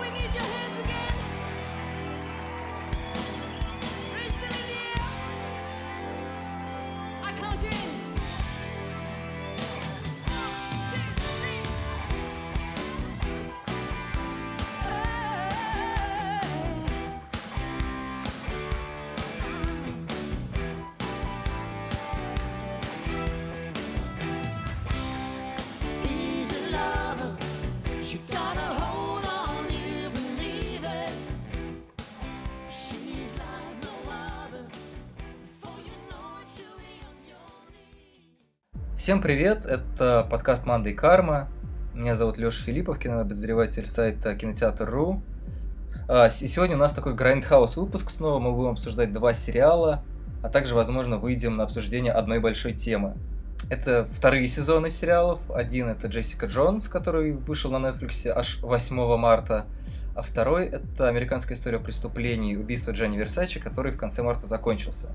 we need your hands Всем привет, это подкаст «Манда и карма». Меня зовут Леша Филиппов, кинообозреватель сайта кинотеатр.ру. А, И сегодня у нас такой Грайндхаус выпуск снова. Мы будем обсуждать два сериала, а также, возможно, выйдем на обсуждение одной большой темы. Это вторые сезоны сериалов. Один это Джессика Джонс, который вышел на Netflix аж 8 марта. А второй это американская история преступлений убийства Джанни Версачи, который в конце марта закончился.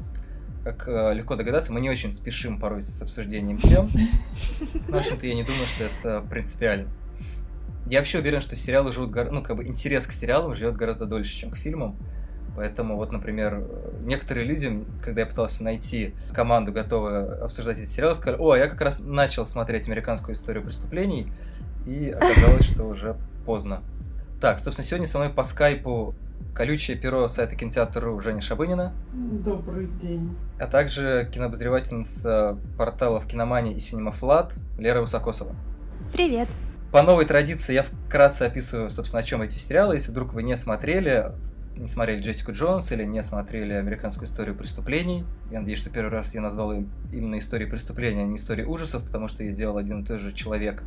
Как э, легко догадаться, мы не очень спешим порой с обсуждением тем. Но, в общем-то, я не думаю, что это принципиально. Я вообще уверен, что сериалы живут, гора- ну, как бы интерес к сериалам живет гораздо дольше, чем к фильмам. Поэтому вот, например, некоторые люди, когда я пытался найти команду, готовую обсуждать эти сериалы, сказали, о, я как раз начал смотреть американскую историю преступлений, и оказалось, что уже поздно. Так, собственно, сегодня со мной по скайпу колючее перо сайта кинотеатр.ру Женя Шабынина, Добрый день. а также кинообозревательница порталов Киномания и Синема Флат Лера Высокосова. Привет. По новой традиции я вкратце описываю, собственно, о чем эти сериалы. Если вдруг вы не смотрели, не смотрели Джессику Джонс или не смотрели американскую историю преступлений, я надеюсь, что первый раз я назвал ее именно историей преступления, а не историей ужасов, потому что ее делал один и тот же человек,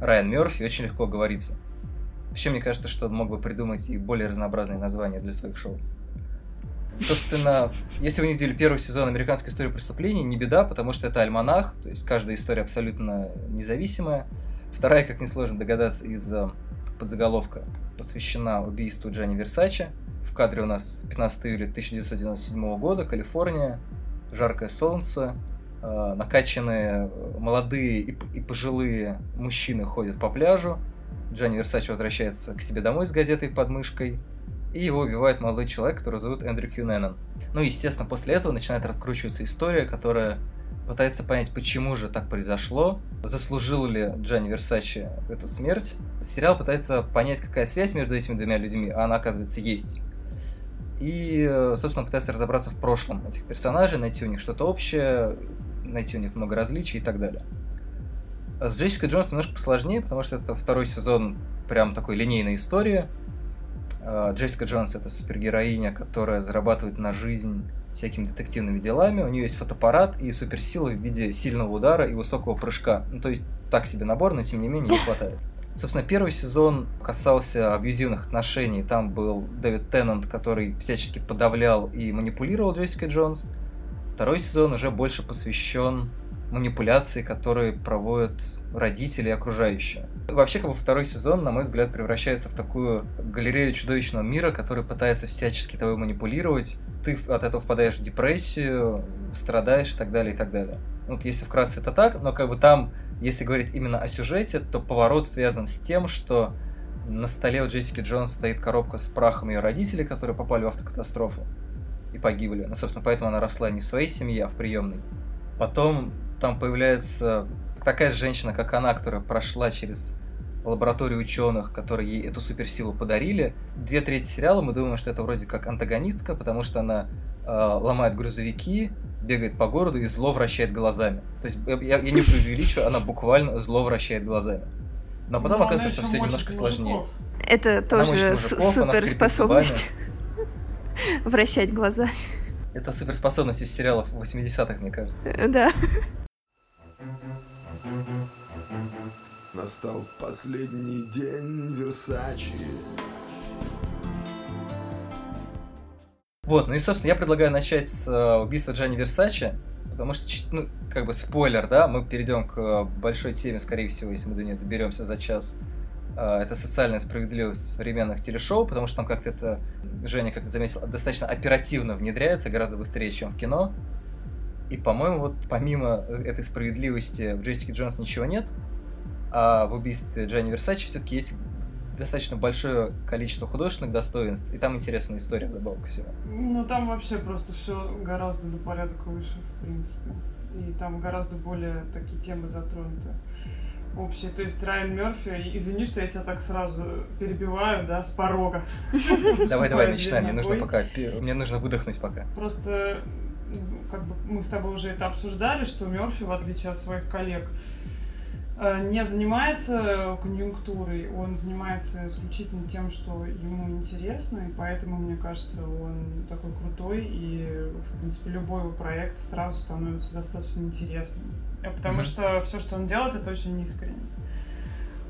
Райан Мерфи, очень легко говорится. Вообще, мне кажется, что он мог бы придумать и более разнообразные названия для своих шоу. Собственно, если вы не видели первый сезон «Американской истории преступлений», не беда, потому что это альманах, то есть каждая история абсолютно независимая. Вторая, как несложно догадаться, из подзаголовка посвящена убийству Джанни Версачи. В кадре у нас 15 июля 1997 года, Калифорния, жаркое солнце, э, накачанные молодые и пожилые мужчины ходят по пляжу. Джанни Версачи возвращается к себе домой с газетой под мышкой, и его убивает молодой человек, который зовут Эндрю Кьюненнон. Ну, естественно, после этого начинает раскручиваться история, которая пытается понять, почему же так произошло, заслужил ли Джанни Версачи эту смерть. Сериал пытается понять, какая связь между этими двумя людьми, а она, оказывается, есть. И, собственно, пытается разобраться в прошлом этих персонажей, найти у них что-то общее, найти у них много различий и так далее. А С Джессикой Джонс немножко посложнее, потому что это второй сезон прям такой линейной истории. А, Джессика Джонс это супергероиня, которая зарабатывает на жизнь всякими детективными делами. У нее есть фотоаппарат и суперсилы в виде сильного удара и высокого прыжка. Ну, то есть так себе набор, но тем не менее не хватает. Собственно, первый сезон касался абьюзивных отношений. Там был Дэвид Теннант, который всячески подавлял и манипулировал Джессикой Джонс. Второй сезон уже больше посвящен манипуляции, которые проводят родители и окружающие. Вообще, как бы второй сезон, на мой взгляд, превращается в такую галерею чудовищного мира, который пытается всячески тобой манипулировать. Ты от этого впадаешь в депрессию, страдаешь и так далее, и так далее. Вот если вкратце это так, но как бы там, если говорить именно о сюжете, то поворот связан с тем, что на столе у Джессики Джонс стоит коробка с прахом ее родителей, которые попали в автокатастрофу и погибли. Ну, собственно, поэтому она росла не в своей семье, а в приемной. Потом там появляется такая же женщина, как она, которая прошла через лабораторию ученых, которые ей эту суперсилу подарили. Две трети сериала мы думаем, что это вроде как антагонистка, потому что она э, ломает грузовики, бегает по городу и зло вращает глазами. То есть я, я- я не преувеличу, она буквально зло вращает глазами. Но потом Ну, оказывается, что все немножко мочит сложнее. мужиков. Это тоже мужиков, суперспособность. Вращать глаза. Это суперспособность из сериалов 80-х, мне кажется. Да. Настал последний день Версачи. Вот, ну и, собственно, я предлагаю начать с э, убийства Джанни Версачи, потому что, ну, как бы спойлер, да, мы перейдем к э, большой теме, скорее всего, если мы до нее доберемся за час. Э, Это социальная справедливость современных телешоу, потому что там как-то это, Женя, как ты заметил, достаточно оперативно внедряется, гораздо быстрее, чем в кино. И, по-моему, вот помимо этой справедливости в Джессике Джонс ничего нет, а в убийстве Джанни Версачи все-таки есть достаточно большое количество художественных достоинств, и там интересная история вдобавок всему. Ну, там вообще просто все гораздо на порядок выше, в принципе. И там гораздо более такие темы затронуты общие. То есть Райан Мерфи, извини, что я тебя так сразу перебиваю, да, с порога. Давай, давай, начинай, мне нужно пока, мне нужно выдохнуть пока. Просто ну, как бы мы с тобой уже это обсуждали, что Мерфи, в отличие от своих коллег, не занимается конъюнктурой, он занимается исключительно тем, что ему интересно, и поэтому, мне кажется, он такой крутой, и, в принципе, любой его проект сразу становится достаточно интересным. Э, Потому Мгм. что все, что он делает, это очень искренне.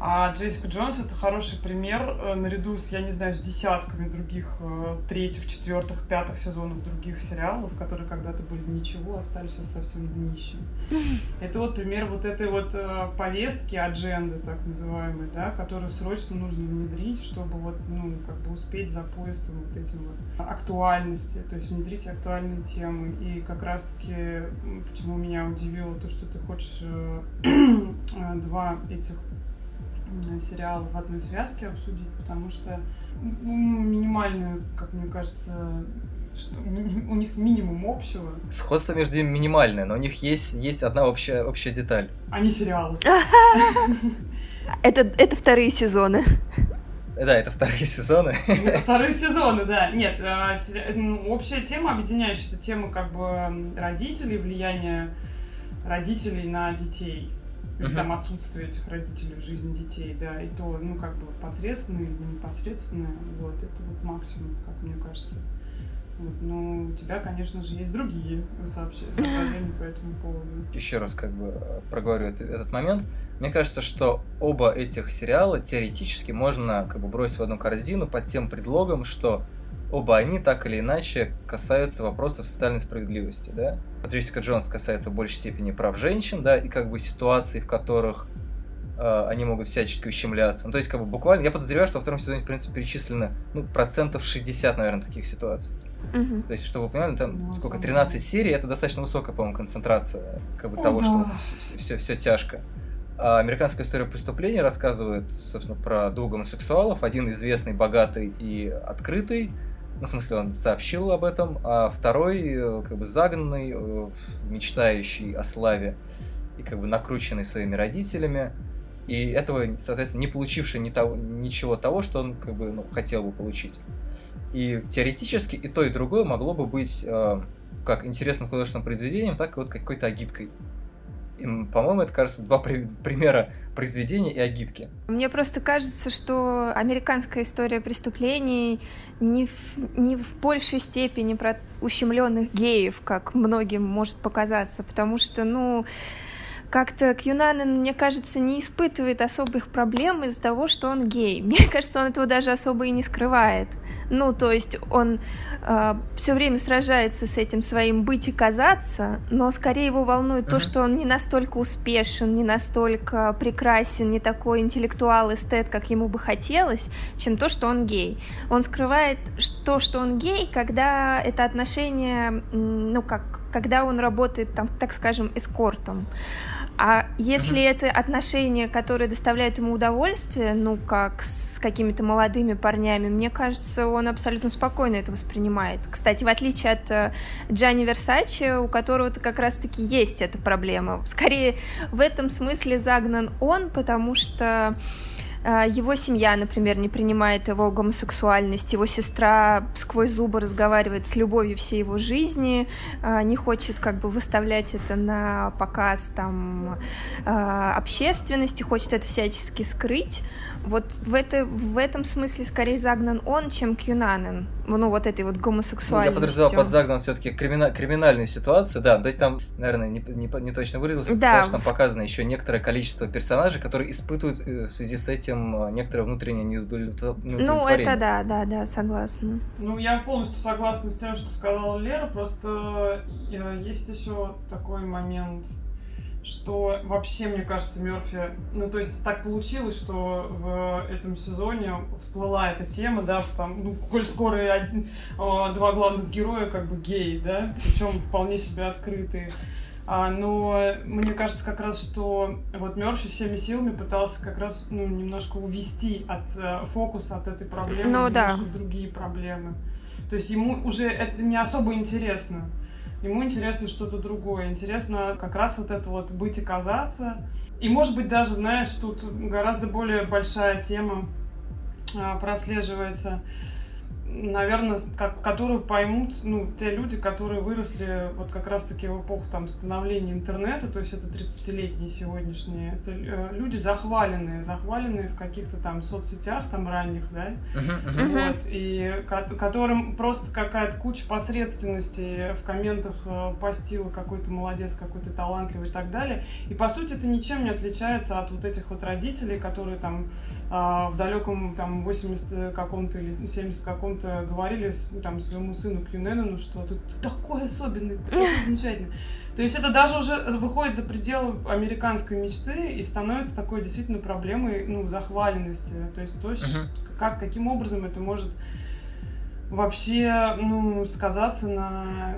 А Джессика Джонс это хороший пример э, наряду с, я не знаю, с десятками других э, третьих, четвертых, пятых сезонов других сериалов, которые когда-то были ничего, остались сейчас совсем днищем. Это вот пример вот этой вот э, повестки, адженды так называемой, да, которую срочно нужно внедрить, чтобы вот, ну, как бы успеть за поездом вот этим вот актуальности, то есть внедрить актуальные темы. И как раз-таки, почему меня удивило то, что ты хочешь два этих м, сериала в одной связке обсудить, потому что ну, минимальную, как мне кажется, что у них минимум общего, Сходство между ними минимальное, но у них есть, есть одна общая, общая деталь. а не сериалы. Это, это вторые сезоны. Да, это вторые сезоны. Это Вторые сезоны, да. Нет, а, ну, общая тема, объединяющая, это тема как бы родителей, влияние родителей на детей. Мгм. там отсутствие этих родителей в жизни детей, да, и то, ну, как бы посредственное или непосредственное, вот, это вот максимум, как мне кажется. Вот, но у тебя, конечно же, есть другие сообщения, соображения по этому поводу. Еще раз как бы э, проговорю этот, этот момент. Мне кажется, что оба этих сериала теоретически можно как бы бросить в одну корзину под тем предлогом, что оба они так или иначе касаются вопросов социальной справедливости, да? Джессика Джонс касается в большей степени прав женщин, да, и как бы ситуаций, в которых э, они могут всячески ущемляться. Ну, то есть, как бы буквально, я подозреваю, что во втором сезоне, в принципе, перечислено, ну, процентов 60, наверное, таких ситуаций. Мгм. То есть, чтобы вы понимали, там Ну, сколько, там, 13 серий, это достаточно высокая, по-моему, концентрация как бы О, того, да. что все, все тяжко. А американская история преступлений рассказывает, собственно, про двух гомосексуалов. Один известный, богатый и открытый. Ну, в смысле, он сообщил об этом. А второй, э, как бы, загнанный, э, мечтающий о славе и, как бы, накрученный своими родителями. И этого, соответственно, не получивший ни того, ничего того, что он, как бы, ну, хотел бы получить. И теоретически и то, и другое могло бы быть э, как интересным художественным произведением, так и вот какой-то агиткой. По-моему, это, кажется, два при- примера произведения и агитки. Мне просто кажется, что американская история преступлений не в, не в большей степени про ущемленных геев, как многим может показаться, потому что, ну, как-то Кьюнанен, мне кажется, не испытывает особых проблем из-за того, что он гей. Мне кажется, он этого даже особо и не скрывает. Ну, то есть он все время сражается с этим своим быть и казаться, но скорее его волнует то, Мгм. что он не настолько успешен, не настолько прекрасен, не такой интеллектуал, эстет, как ему бы хотелось, чем то, что он гей. Он скрывает то, что он гей, когда это отношение, ну как, когда он работает там, так скажем, эскортом. А если это отношения, которые доставляют ему удовольствие, ну, как с, с какими-то молодыми парнями, мне кажется, он абсолютно спокойно это воспринимает. Кстати, в отличие от э, Джанни Версачи, у которого-то как раз-таки есть эта проблема. Скорее, в этом смысле загнан он, потому что его семья, например, не принимает его гомосексуальность, его сестра сквозь зубы разговаривает с любовью всей его жизни, э, не хочет как бы выставлять это на показ там э, общественности, хочет это всячески скрыть. Вот в, это, в этом смысле скорее загнан он, чем Кьюнанен. Ну, вот этой вот Ну, я гомосексуальностью. подразумевал под загнан все-таки криминальную ситуацию, да. То есть там, наверное, не, не, не точно выразился, Да, потому что там показано еще некоторое количество персонажей, которые испытывают э, в связи с этим э, некоторое внутреннее неудовлетво- Ну, неудовлетворение. это да, да, да, согласна. Ну, я полностью согласна с тем, что сказала Лера, просто э, есть еще такой момент, что вообще, мне кажется, Мерфи, ну, то есть так получилось, что в этом сезоне всплыла эта тема, да, там, ну, коль скоро один, э, два главных героя как бы геи, да, причем вполне себе открытые. А, но мне кажется как раз, что вот Мерфи всеми силами пытался как раз ну, немножко увести от э, фокуса от этой проблемы Ну, да. в другие проблемы. То есть ему уже это не особо интересно. Ему интересно что-то другое. Интересно как раз вот это вот быть и казаться. И может быть даже, знаешь, тут гораздо более большая тема а, прослеживается, наверное, как, которую поймут, ну, те люди, которые выросли вот как раз-таки в эпоху там становления интернета, то есть это 30-летние сегодняшние, это э, люди захваленные, захваленные в каких-то там соцсетях там ранних, да. Мгм. вот, и ко- которым просто какая-то куча посредственности в комментах э, постила какой-то молодец, какой-то талантливый и так далее. И по сути это ничем не отличается от вот этих вот родителей, которые там а, в далеком там 80 каком-то или 70 каком-то говорили там своему сыну Кьюненону, что ты, ты такой особенный, ты такой замечательный. То есть это даже уже выходит за пределы американской мечты и становится такой действительно проблемой ну, захваленности. То есть то, Мгм. как, каким образом это может вообще ну, сказаться на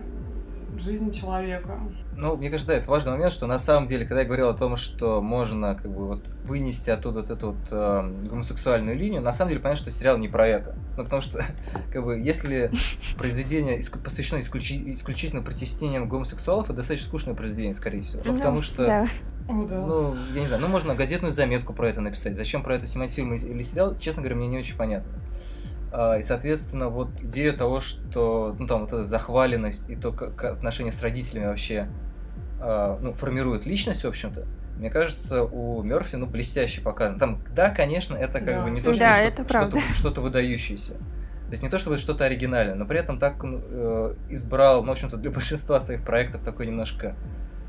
жизни человека. Ну, мне кажется, да, это важный момент, что на самом деле, когда я говорил о том, что можно как бы вот вынести оттуда вот эту вот э, гомосексуальную линию, на самом деле понятно, что сериал не про это. Ну, потому что, как бы, если произведение иску- посвящено исключи- исключительно притеснениям гомосексуалов, это достаточно скучное произведение, скорее всего. Ну, Ну, потому что, да. ну, я не знаю, ну, можно газетную заметку про это написать. Зачем про это снимать фильм или сериал, честно говоря, мне не очень понятно. А, И, соответственно, вот идея того, что, ну, там, вот эта захваленность и то, как отношения с родителями вообще, а, ну, формируют личность, в общем-то, мне кажется, у Мерфи, ну, блестяще показано. Там, да, конечно, это как Да. бы не то, что Да, что- это правда. что-то, что-то выдающееся. То есть не то, чтобы что-то оригинальное, но при этом так он, э, избрал, ну, в общем-то, для большинства своих проектов такой немножко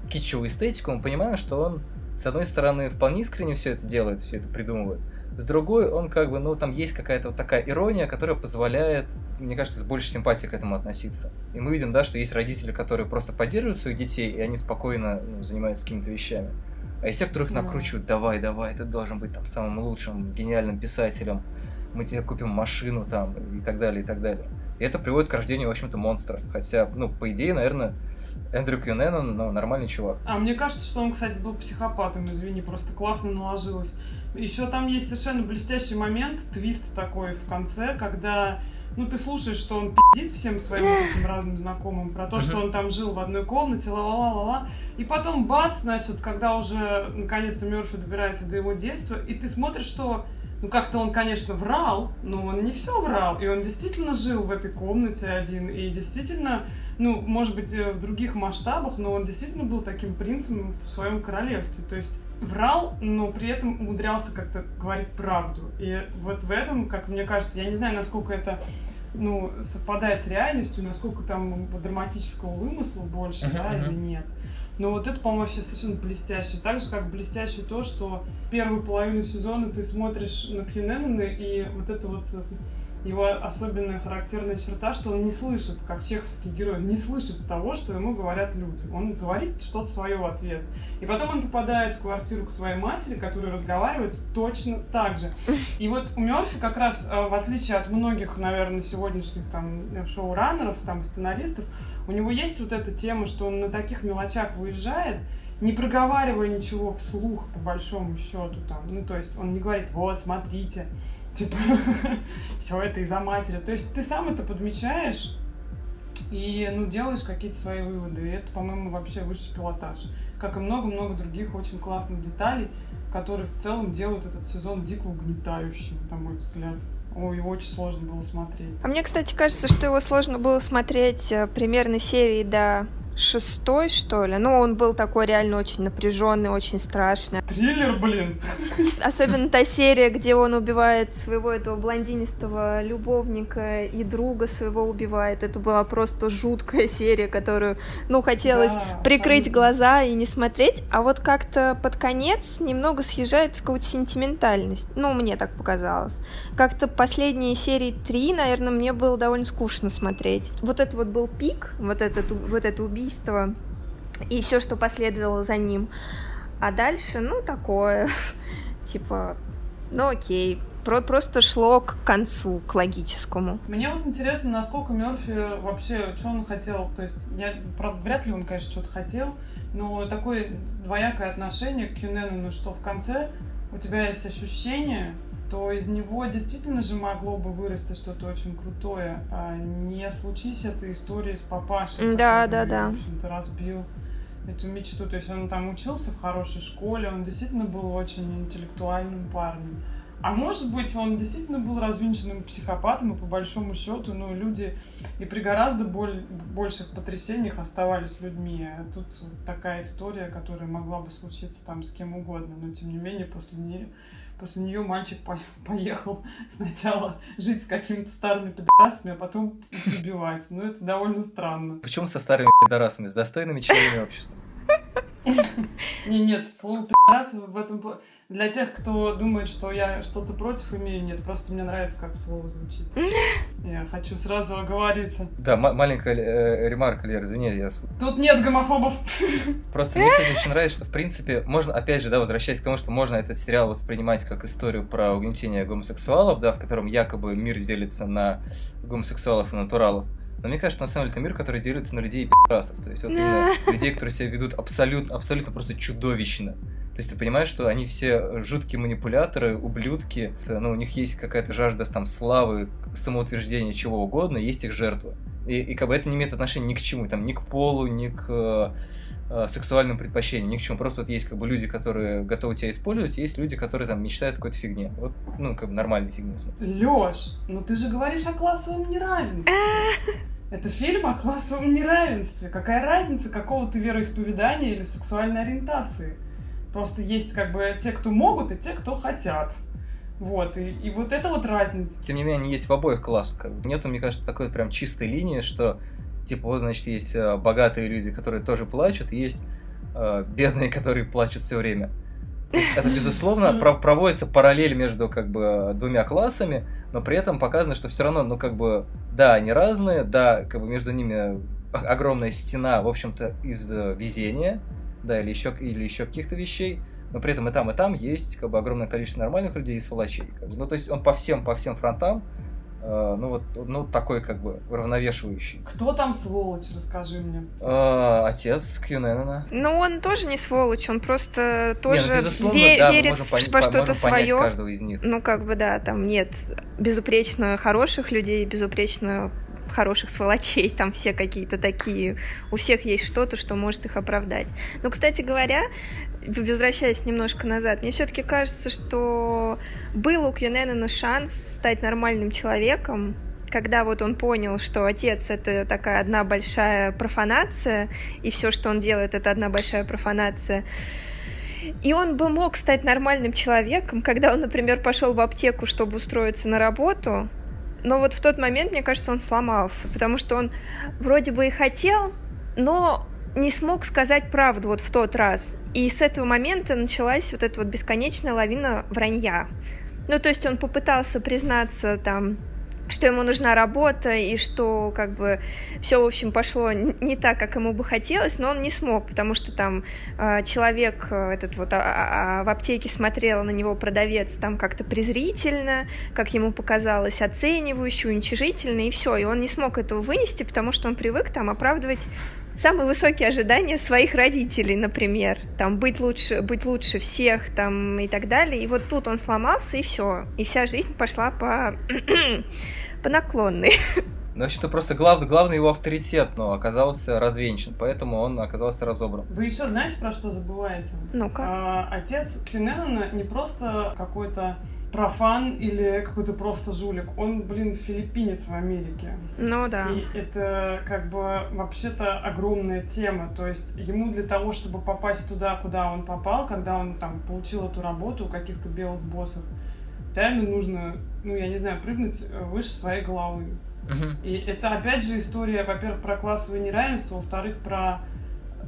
китчевую эстетику. Мы понимаем, что он, с одной стороны, вполне искренне все это делает, все это придумывает. С другой, он как бы, ну, там есть какая-то вот такая ирония, которая позволяет, мне кажется, с большей симпатией к этому относиться. И мы видим, да, что есть родители, которые просто поддерживают своих детей, и они спокойно ну, занимаются какими-то вещами. А есть те, Да. накручивают, давай, давай, ты должен быть там самым лучшим, гениальным писателем, мы тебе купим машину там, и так далее, и так далее. И это приводит к рождению, в общем-то, монстра. Хотя, ну, по идее, наверное, Эндрю Кьюненнон, ну, нормальный чувак. А мне кажется, что он, кстати, был психопатом, извини, просто классно наложилось. Еще там есть совершенно блестящий момент, твист такой в конце, когда ну, ты слушаешь, что он пиздит всем своим этим разным знакомым про то, что он там жил в одной комнате, ла-ла-ла-ла-ла. И потом, бац, значит, когда уже наконец-то Мерфи добирается до его детства, и ты смотришь, что ну, как-то он, конечно, врал, но он не все врал. И он действительно жил в этой комнате один. И действительно, ну, может быть, э, в других масштабах, но он действительно был таким принцем в своем королевстве. То есть врал, но при этом умудрялся как-то говорить правду. И вот в этом, как мне кажется, я не знаю, насколько это ну, совпадает с реальностью, насколько там драматического вымысла больше, Мгм, да, мгм. или нет. Но вот это, по-моему, вообще совершенно блестяще. Так же, как блестяще то, что первую половину сезона ты смотришь на Кьюненона, и вот это вот э, его особенная характерная черта, что он не слышит, как чеховский герой, не слышит того, что ему говорят люди. Он говорит что-то свое в ответ. И потом он попадает в квартиру к своей матери, которая разговаривает точно так же. И вот у Мерфи как раз, э, в отличие от многих, наверное, сегодняшних там шоураннеров, там сценаристов, у него есть вот эта тема, что он на таких мелочах выезжает, не проговаривая ничего вслух, по большому счету, там, ну, то есть он не говорит, вот, смотрите, типа, все это из-за матери. То есть ты сам это подмечаешь и, ну, делаешь какие-то свои выводы. И это, по-моему, вообще высший пилотаж. Как и много-много других очень классных деталей, которые в целом делают этот сезон дико угнетающим, на мой взгляд. Ой, его очень сложно было смотреть. А мне, кстати, кажется, что его сложно было смотреть э, примерно серии до шестой, что ли. Ну, он был такой реально очень напряженный, очень страшный. Триллер, блин! Особенно та серия, где он убивает своего этого блондинистого любовника и друга своего убивает. Это была просто жуткая серия, которую, ну, хотелось Да, прикрыть абсолютно. глаза и не смотреть, а вот как-то под конец немного съезжает в какую-то сентиментальность. Ну, мне так показалось. Как-то последние серии три, наверное, мне было довольно скучно смотреть. Вот это вот был пик, вот, этот, вот это убийство и все, что последовало за ним. А дальше, ну, такое, типа, ну, окей, про- просто шло к концу, к логическому. Мне вот интересно, насколько Мерфи вообще, что он хотел. То есть, я, правда, вряд ли он, конечно, что-то хотел, но такое двоякое отношение к Юнену, что в конце у тебя есть ощущение, то из него действительно же могло бы вырасти что-то очень крутое, а не случись этой истории с папашей, Да, да, да. в общем-то, разбил эту мечту. То есть он там учился в хорошей школе, он действительно был очень интеллектуальным парнем. А может быть, он действительно был развинченным психопатом, и по большому счету, ну, люди и при гораздо боль- больших потрясениях оставались людьми. А тут такая история, которая могла бы случиться там с кем угодно, но тем не менее после нее, после нее мальчик по- поехал сначала жить с какими-то старыми пидорасами, а потом убивать. Ну, это довольно странно. Почему со старыми пидорасами, с достойными членами общества? Не, нет, слово пидорас в этом... Для тех, кто думает, что я что-то против имею, нет, просто мне нравится, как слово звучит. Я хочу сразу оговориться. Да, ма- маленькая э, ремарка, Лер, извини, я с- Тут нет гомофобов. Просто мне, кстати, очень нравится, что, в принципе, можно, опять же, да, возвращаясь к тому, что можно этот сериал воспринимать как историю про угнетение гомосексуалов, да, в котором якобы мир делится на гомосексуалов и натуралов. Но мне кажется, на самом деле, это мир, который делится на людей и пи***расов. То есть вот именно людей, которые себя ведут абсолютно, абсолютно просто чудовищно. То есть ты понимаешь, что они все жуткие манипуляторы, ублюдки, Это, ну, у них есть какая-то жажда там славы, самоутверждения, чего угодно, есть их жертва. И, и как бы это не имеет отношения ни к чему, там, ни к полу, ни к э, э, сексуальным предпочтениям, ни к чему. Просто вот есть как бы люди, которые готовы тебя использовать, есть люди, которые там мечтают о какой-то фигне. Вот, ну, как бы нормальной фигне. Лёш, ну ты же говоришь о классовом неравенстве. Это фильм о классовом неравенстве. Какая разница, какого ты вероисповедания или сексуальной ориентации? Просто есть как бы те, кто могут, и те, кто хотят. Вот, и, и вот это вот разница. Тем не менее, они есть в обоих классах. Как бы. Нету, мне кажется, такой прям чистой линии, что типа вот, значит, есть э, богатые люди, которые тоже плачут, и есть э, бедные, которые плачут все время. То есть это, безусловно, про- проводится параллель между как бы двумя классами, но при этом показано, что все равно, ну как бы, да, они разные, да, как бы между ними огромная стена, в общем-то, из э, везения, да, или еще, или еще каких-то вещей, но при этом и там, и там есть как бы огромное количество нормальных людей и сволочей. как бы. Ну, то есть он по всем, по всем фронтам, э, ну вот, ну такой как бы уравновешивающий. Кто там сволочь, расскажи мне. Э, отец Кьюненена. Ну, он тоже не сволочь, он просто тоже Не, ну, безусловно, ве- да, мы верит можем, в- пон- во по- что-то свое. каждого из них. Ну, как бы, да, там нет безупречно хороших людей, безупречно хороших сволочей, там все какие-то такие, у всех есть что-то, что может их оправдать. Но, кстати говоря, возвращаясь немножко назад, мне все-таки кажется, что был у Кьюненена шанс стать нормальным человеком, когда вот он понял, что отец это такая одна большая профанация, и все, что он делает, это одна большая профанация. И он бы мог стать нормальным человеком, когда он, например, пошел в аптеку, чтобы устроиться на работу, но вот в тот момент, мне кажется, он сломался, потому что он вроде бы и хотел, но не смог сказать правду вот в тот раз. И с этого момента началась вот эта вот бесконечная лавина вранья. Ну, то есть он попытался признаться там что ему нужна работа и что как бы все в общем пошло не так, как ему бы хотелось, но он не смог, потому что там э, человек этот вот а- а- а в аптеке смотрел на него продавец там как-то презрительно, как ему показалось, оценивающе, уничижительно и все, и он не смог этого вынести, потому что он привык там оправдывать самые высокие ожидания своих родителей, например, там быть лучше, быть лучше всех, там и так далее. И вот тут он сломался и все, и вся жизнь пошла по по наклонной. Ну, вообще-то просто глав- главный его авторитет, но оказался развенчан, поэтому он оказался разобран. Вы еще знаете, про что забываете? Ну-ка. А, отец Кюненона не просто какой-то профан или какой-то просто жулик. Он, блин, филиппинец в Америке. Ну да. И это как бы вообще-то огромная тема. То есть ему для того, чтобы попасть туда, куда он попал, когда он там получил эту работу у каких-то белых боссов, реально нужно, ну, я не знаю, прыгнуть э, выше своей головы. Мгм. И это опять же история, во-первых, про классовое неравенство, во-вторых, про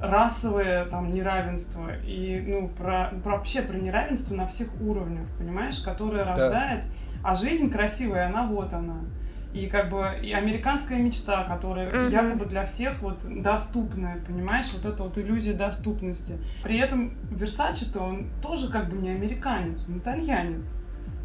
расовое там неравенство и ну про, про вообще про неравенство на всех уровнях, понимаешь, которое рождает, а жизнь красивая, она вот она. И как бы и американская мечта, которая Мгм. якобы для всех вот доступная, понимаешь, вот эта вот иллюзия доступности. При этом Версачи-то он тоже как бы не американец, он итальянец.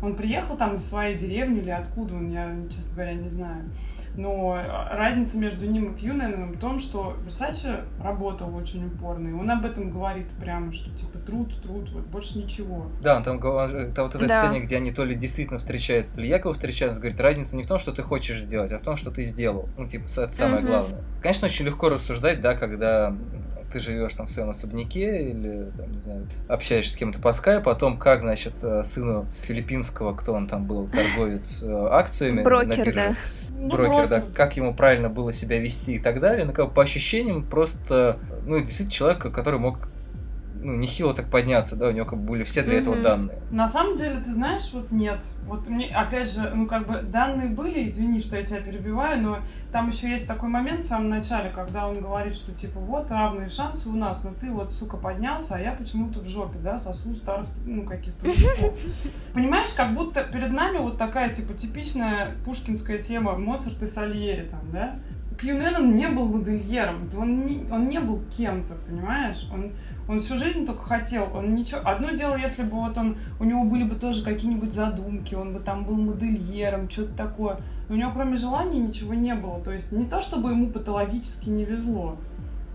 Он приехал там из своей деревни или откуда он, я, честно говоря, не знаю. Но э, разница между ним и Кьюненом в том, что Версаче работал очень упорно, и он об этом говорит прямо, что типа труд, труд, вот больше ничего. Да, он там, там вот эта Да. сцене, где они то ли действительно встречаются, то ли якобы встречаются, говорит, разница не в том, что ты хочешь сделать, а в том, что ты сделал. Ну, типа, это самое Мгм. главное. Конечно, очень легко рассуждать, да, когда ты живешь там в своем особняке или, там, не знаю, общаешься с кем-то по скайпу, о том, как, значит, э, сыну филиппинского, кто он там был, торговец э, акциями на Брокер, бирже, да. Ну, брокер, да, как ему правильно было себя вести и так далее. Ну, как по ощущениям, просто, ну, действительно человек, который мог, ну, нехило так подняться, да, у него как бы были все для этого Мгм. данные. На самом деле, ты знаешь, вот нет. Вот мне, опять же, ну как бы данные были, извини, что я тебя перебиваю, но там еще есть такой момент в самом начале, когда он говорит, что типа вот равные шансы у нас, но ты вот, сука, поднялся, а я почему-то в жопе, да, сосу старых, ну, каких-то мужиков. Понимаешь, как будто перед нами вот такая, типа, типичная пушкинская тема Моцарт и Сальери там, да? Кью Неннон не был модельером, он не, он не был кем-то, понимаешь? Он, он всю жизнь только хотел, он ничего... Одно дело, если бы вот он, у него были бы тоже какие-нибудь задумки, он бы там был модельером, что-то такое. Но у него кроме желаний ничего не было. То есть не то, чтобы ему патологически не везло.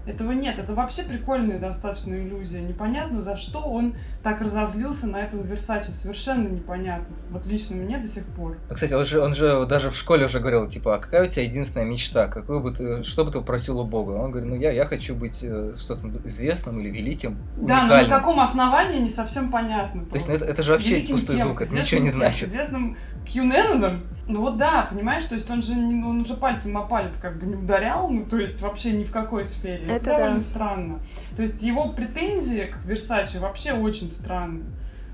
Этого нет. Это вообще прикольная достаточно иллюзия. Непонятно, за что он так разозлился на этого Версача. Совершенно непонятно. Вот лично мне до сих пор. Ну, Кстати, он же, он же даже в школе уже говорил, типа, а какая у тебя единственная мечта? Какую бы ты, что бы ты попросил у Бога? Он говорит, ну я, я хочу быть э, что-то известным или великим, Да, но на уникальным. каком основании не совсем понятно. То есть ну, просто. это, это же вообще Великим пустой кем? звук, это Известным ничего не значит. Известным Кью Ненноном? Ну вот да, понимаешь, то есть он же, не- он уже пальцем о палец как бы не ударял, ну то есть вообще ни в какой сфере. Это, Это довольно да. странно. То есть его претензии к Версаче вообще очень странные.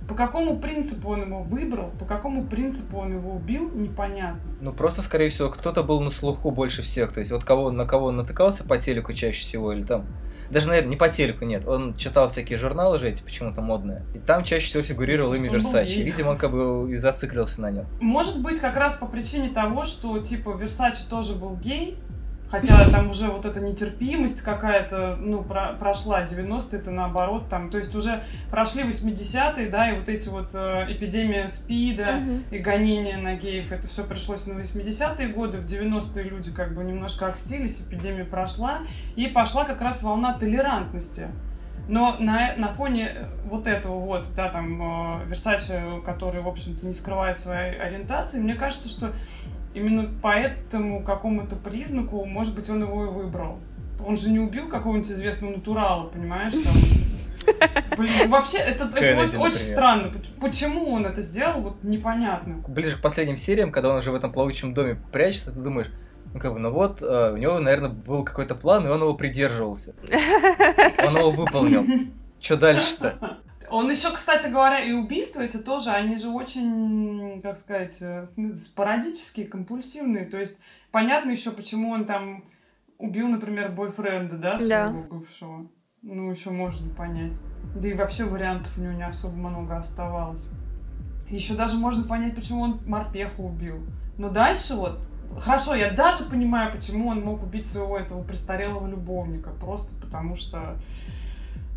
По какому принципу он его выбрал, по какому принципу он его убил, непонятно. Ну просто, скорее всего, кто-то был на слуху больше всех. То есть вот кого, на кого он натыкался по телеку чаще всего, или там... Даже, наверное, не по телеку, нет. Он читал всякие журналы же эти почему-то модные. И там чаще всего фигурировал имя Версачи. Видимо, он как бы и зациклился на нем. Может быть, как раз по причине того, что, типа, Версаче тоже был гей, хотя там уже вот эта нетерпимость какая-то, ну, про- прошла 90-е, это наоборот, там, то есть уже прошли 80-е, да, и вот эти вот э, эпидемия СПИДа Мгм. и гонения на геев, это все пришлось на 80-е годы, в 90-е люди как бы немножко окстились, эпидемия прошла, и пошла как раз волна толерантности. Но на, на фоне э, вот этого вот, да, там, э, Версаче, который, в общем-то, не скрывает своей ориентации, мне кажется, что именно по этому какому-то признаку, может быть, он его и выбрал. Он же не убил какого-нибудь известного натурала, понимаешь, там. Блин, вообще, это, это Кеннеди, очень, очень например. странно. Почему он это сделал, вот непонятно. Ближе к последним сериям, когда он уже в этом плавучем доме прячется, ты думаешь, ну как бы, ну вот, э, у него, наверное, был какой-то план, и он его придерживался. Он его выполнил. Что дальше-то? Он еще, кстати говоря, и убийства эти тоже, они же очень, как сказать, э, спорадические, компульсивные. То есть понятно еще, почему он там убил, например, бойфренда, да, Да. своего бывшего. Ну, еще можно понять. Да и вообще вариантов у него не особо много оставалось. Еще даже можно понять, почему он морпеху убил. Но дальше вот Хорошо, я даже понимаю, почему он мог убить своего этого престарелого любовника. Просто потому что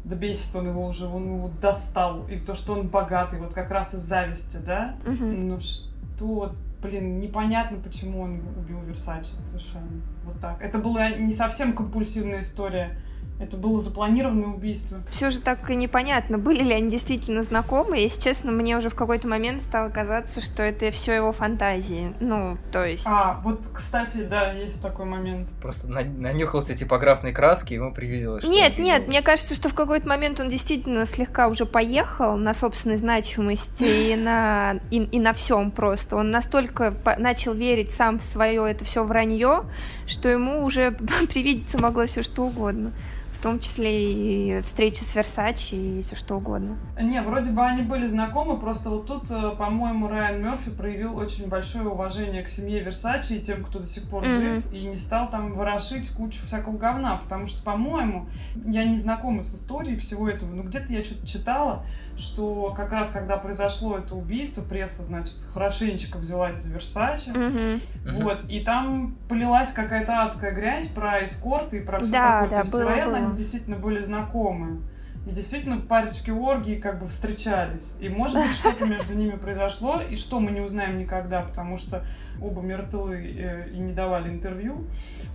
да бесит он его уже, он его достал. И то, что он богатый, вот как раз из зависти, да? Мгм. Ну что, блин, непонятно, почему он убил Версаче совершенно. Вот так. Это была не совсем компульсивная история. Это было запланированное убийство. Все же так и непонятно, были ли они действительно знакомы. Если честно, мне уже в какой-то момент стало казаться, что это все его фантазии. Ну, то есть... А, вот, кстати, да, есть такой момент. Просто на- нанюхался типографной краски, ему привиделось, что Нет, нет, мне кажется, что в какой-то момент он действительно слегка уже поехал на собственной значимости и на, и, и на всем просто. Он настолько по- начал верить сам в свое это все вранье, что ему уже привидеться могло все что угодно. В том числе и встречи с Версачи и все что угодно. Не, вроде бы они были знакомы, просто вот тут, э, по-моему, Райан Мерфи проявил очень большое уважение к семье Версачи и тем, кто до сих пор Мгм. жив, и не стал там ворошить кучу всякого говна, потому что, по-моему, я не знакома с историей всего этого, но где-то я что-то читала, что как раз когда произошло это убийство, пресса, значит, хорошенечко взялась за Версачи. Мгм. вот, и там полилась какая-то адская грязь про эскорт и про все Да, такое. да, То есть, было, вероятно, было. они действительно были знакомы. И действительно парочки оргии как бы встречались. И может быть что-то между ними произошло, и что мы не узнаем никогда, потому что оба мертвы э, и не давали интервью.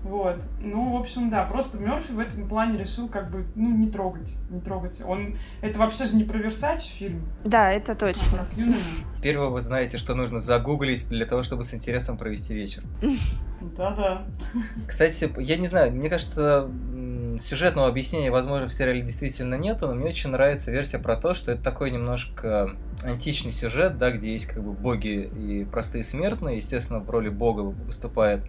Вот. Ну, в общем, да, просто Мерфи в этом плане решил как бы, ну, не трогать, не трогать. Он, это вообще же не про Версачи фильм, Да, это а точно. про Кьюнена. Теперь вы знаете, что нужно загуглить для того, чтобы с интересом провести вечер. Да-да. Кстати, я не знаю, мне кажется, сюжетного объяснения, возможно, в сериале действительно нету, но мне очень нравится версия про то, что это такой немножко античный сюжет, да, где есть как бы боги и простые смертные. Естественно, в роли бога выступает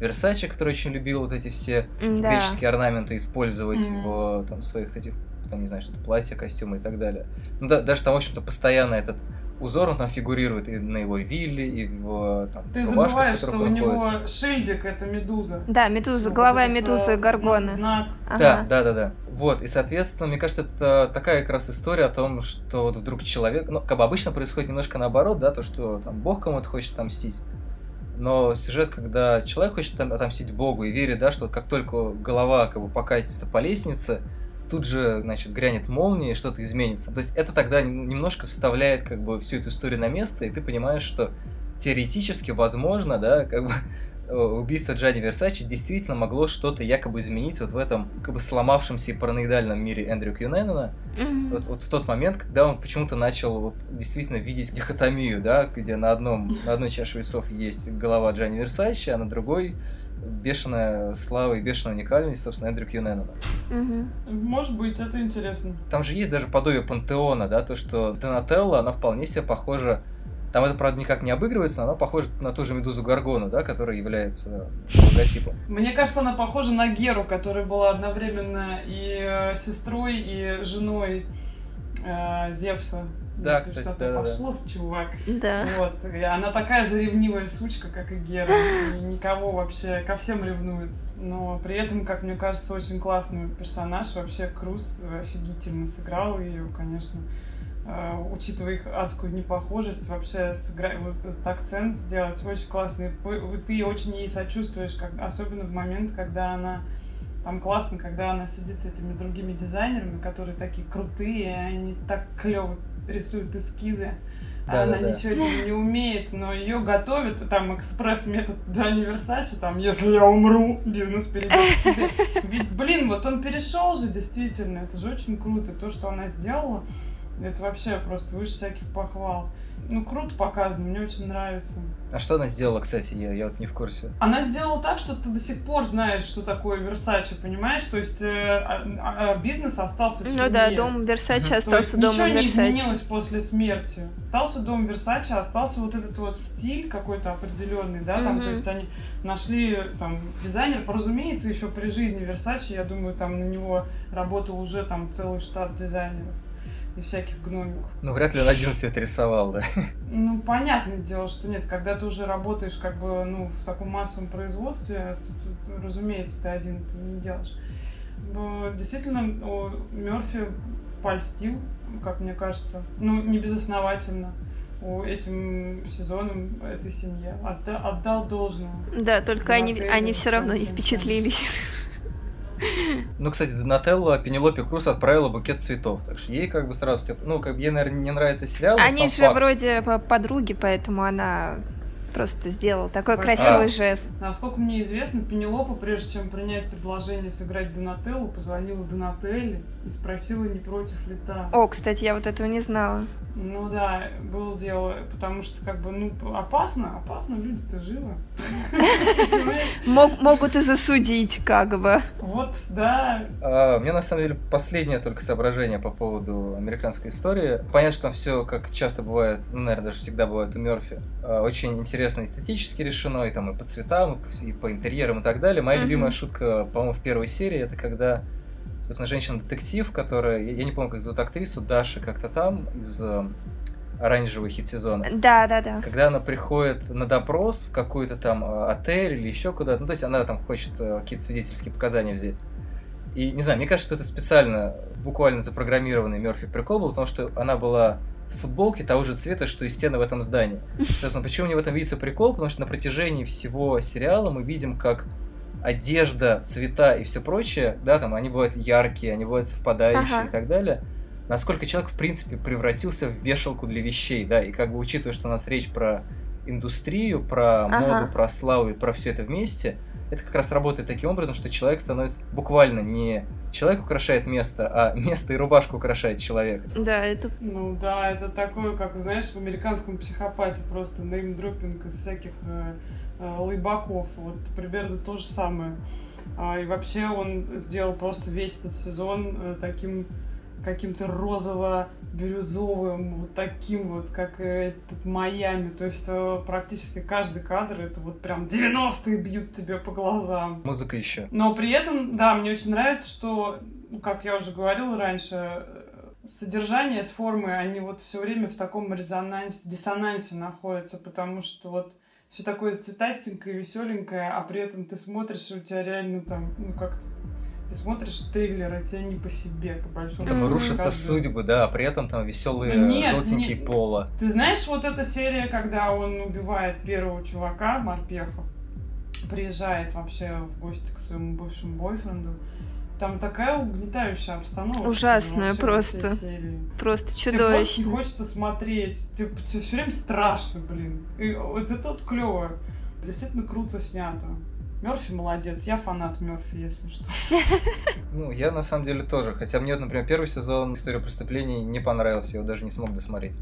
Версачи, который очень любил вот эти все Да. греческие орнаменты использовать Мгм. в там, своих этих, там, не знаю, что-то, платья, костюмы и так далее. Ну, да, даже там, в общем-то, постоянно этот узор, он там фигурирует и на его вилле, и в там, Ты рубашках, забываешь, что у него ходит. шильдик это медуза. Да, медуза, Вот голова этот, медузы Гаргона. зна- Знак. Да, Ага. да, да, да. Вот, и, соответственно, мне кажется, это такая как раз история о том, что вот вдруг человек, ну, как бы обычно происходит немножко наоборот, да, то, что там Бог кому-то хочет отомстить. Но сюжет, когда человек хочет там отомстить Богу и верит, да, что вот как только голова как бы покатится по лестнице, тут же, значит, грянет молния и что-то изменится. То есть это тогда нем- немножко вставляет как бы всю эту историю на место, и ты понимаешь, что теоретически возможно, да, как бы убийство Джанни Версачи действительно могло что-то якобы изменить вот в этом как бы сломавшемся и параноидальном мире Эндрю Кьюненнона. Мгм. Вот, вот в тот момент, когда он почему-то начал вот действительно видеть дихотомию, да, где на одном, на одной чаше весов есть голова Джанни Версачи, а на другой бешеная слава и бешеная уникальность, собственно, Эндрю Кьюненнона. Мгм. Может быть, это интересно. Там же есть даже подобие пантеона, да, то, что Донателло, она вполне себе похожа там это, правда, никак не обыгрывается, но она похожа на ту же Медузу Гаргону, да, которая является логотипом. Мне кажется, она похожа на Геру, которая была одновременно и э, сестрой, и женой э, Зевса. Да, Если кстати, что-то да-да-да. пошло, чувак. Да. Вот. И она такая же ревнивая сучка, как и Гера. И никого вообще ко всем ревнует. Но при этом, как мне кажется, очень классный персонаж. Вообще Круз офигительно сыграл ее, конечно. Э, учитывая их адскую непохожесть, вообще сыграть вот этот акцент сделать очень классный. Ты очень ей сочувствуешь, как, особенно в момент, когда она там классно, когда она сидит с этими другими дизайнерами, которые такие крутые, и они так клево рисуют эскизы. А она Да-да-да. ничего этого не умеет, но ее готовят, там экспресс-метод Джанни Версачи, там, если я умру, бизнес перейдет тебе. Ведь, блин, вот он перешел же, действительно, это же очень круто. То, что она сделала, это вообще просто выше всяких похвал. Ну, круто показано, мне очень нравится. А что она сделала, кстати, я, я вот не в курсе. Она сделала так, что ты до сих пор знаешь, что такое Версачи, понимаешь? То есть э, а- а- а бизнес остался в Ну да, семье. дом Версачи Мгм. То есть остался ничего домом не Версачи. изменилось после смерти. Остался дом Версачи, остался вот этот вот стиль какой-то определенный, да, там, Мгм. то есть они нашли там дизайнеров, разумеется, еще при жизни Версачи, я думаю, там на него работал уже там целый штат дизайнеров и всяких гномиков. Ну, вряд ли он один все это рисовал, да. Ну, понятное дело, что нет, когда ты уже работаешь как бы, ну, в таком массовом производстве, тут, тут, разумеется, ты один это не делаешь. Но Действительно, о, Мерфи польстил, как мне кажется, ну, не безосновательно этим сезоном этой семье. Отда- отдал должное. Да, только они, ты они все равно не впечатлились. Ну, кстати, Донателло Пенелопе Круз отправила букет цветов, так что ей как бы сразу все... Ну, как бы ей, наверное, не нравится сериал, Они же факт. вроде по- подруги, поэтому она просто сделала такой А. красивый жест. Насколько мне известно, Пенелопа, прежде чем принять предложение сыграть Донателлу, позвонила Донателле и спросила, не против ли та. О, кстати, я вот этого не знала. Ну да, было дело, потому что как бы, ну, опасно, опасно, люди-то живы. Могут и засудить, как бы. Вот, да. А, меня на самом деле последнее только соображение по поводу американской истории. Понятно, что там все, как часто бывает, ну, наверное, даже всегда бывает у Мерфи, а, очень интересно эстетически решено, и там и по цветам, и по, интерьерам и так далее. Моя Мгм. любимая шутка, по-моему, в первой серии, это когда, собственно, женщина-детектив, которая, я, я не помню, как зовут актрису, Даша как-то там, из э, оранжевого хит-сезона. Да, да, да. Когда она приходит на допрос в какой-то там э, отель или еще куда-то, ну, то есть она там хочет э, какие-то свидетельские показания взять. И, не знаю, мне кажется, что это специально, буквально запрограммированный Мерфи прикол был, потому что она была в футболке того же цвета, что и стены в этом здании. Собственно, почему мне в этом видится прикол? Потому что на протяжении всего сериала мы видим, как одежда, цвета и все прочее, да, там они бывают яркие, они бывают совпадающие Ага. и так далее. Насколько человек, в принципе, превратился в вешалку для вещей, да, и как бы учитывая, что у нас речь про индустрию, про Ага. моду, про славу и про все это вместе, это как раз работает таким образом, что человек становится буквально не человек украшает место, а место и рубашка украшает человека. Да, это Ну да, это такое, как, знаешь, в американском психопате просто неймдропинг из всяких э, э, лайбаков. Вот примерно то же самое. А, и вообще он сделал просто весь этот сезон э, таким каким-то розово-бирюзовым, вот таким вот, как э, этот Майами. То есть э, практически каждый кадр это вот прям 90-е бьют тебе по глазам. Музыка еще. Но при этом, да, мне очень нравится, что, ну, как я уже говорила раньше, э, содержание с формой, они вот все время в таком резонансе, диссонансе находятся, потому что вот все такое цветастенькое, веселенькое, а при этом ты смотришь, и у тебя реально там, ну как ты смотришь триллер, и тебе не по себе, по большому Там рушатся судьбы, да, а при этом там веселые Ну нет, желтенькие нет. пола. Ты знаешь, вот эта серия, когда он убивает первого чувака, Морпеха, приезжает вообще в гости к своему бывшему бойфренду, там такая угнетающая обстановка. Ужасная просто. просто Тебе просто не хочется смотреть. Тебе все время страшно, блин. И вот это вот клево. Действительно круто снято. Мерфи молодец. Я фанат Мерфи, если что. Ну, я на самом деле тоже. Хотя мне, вот, например, первый сезон «История преступлений» не понравился, я его даже не смог досмотреть.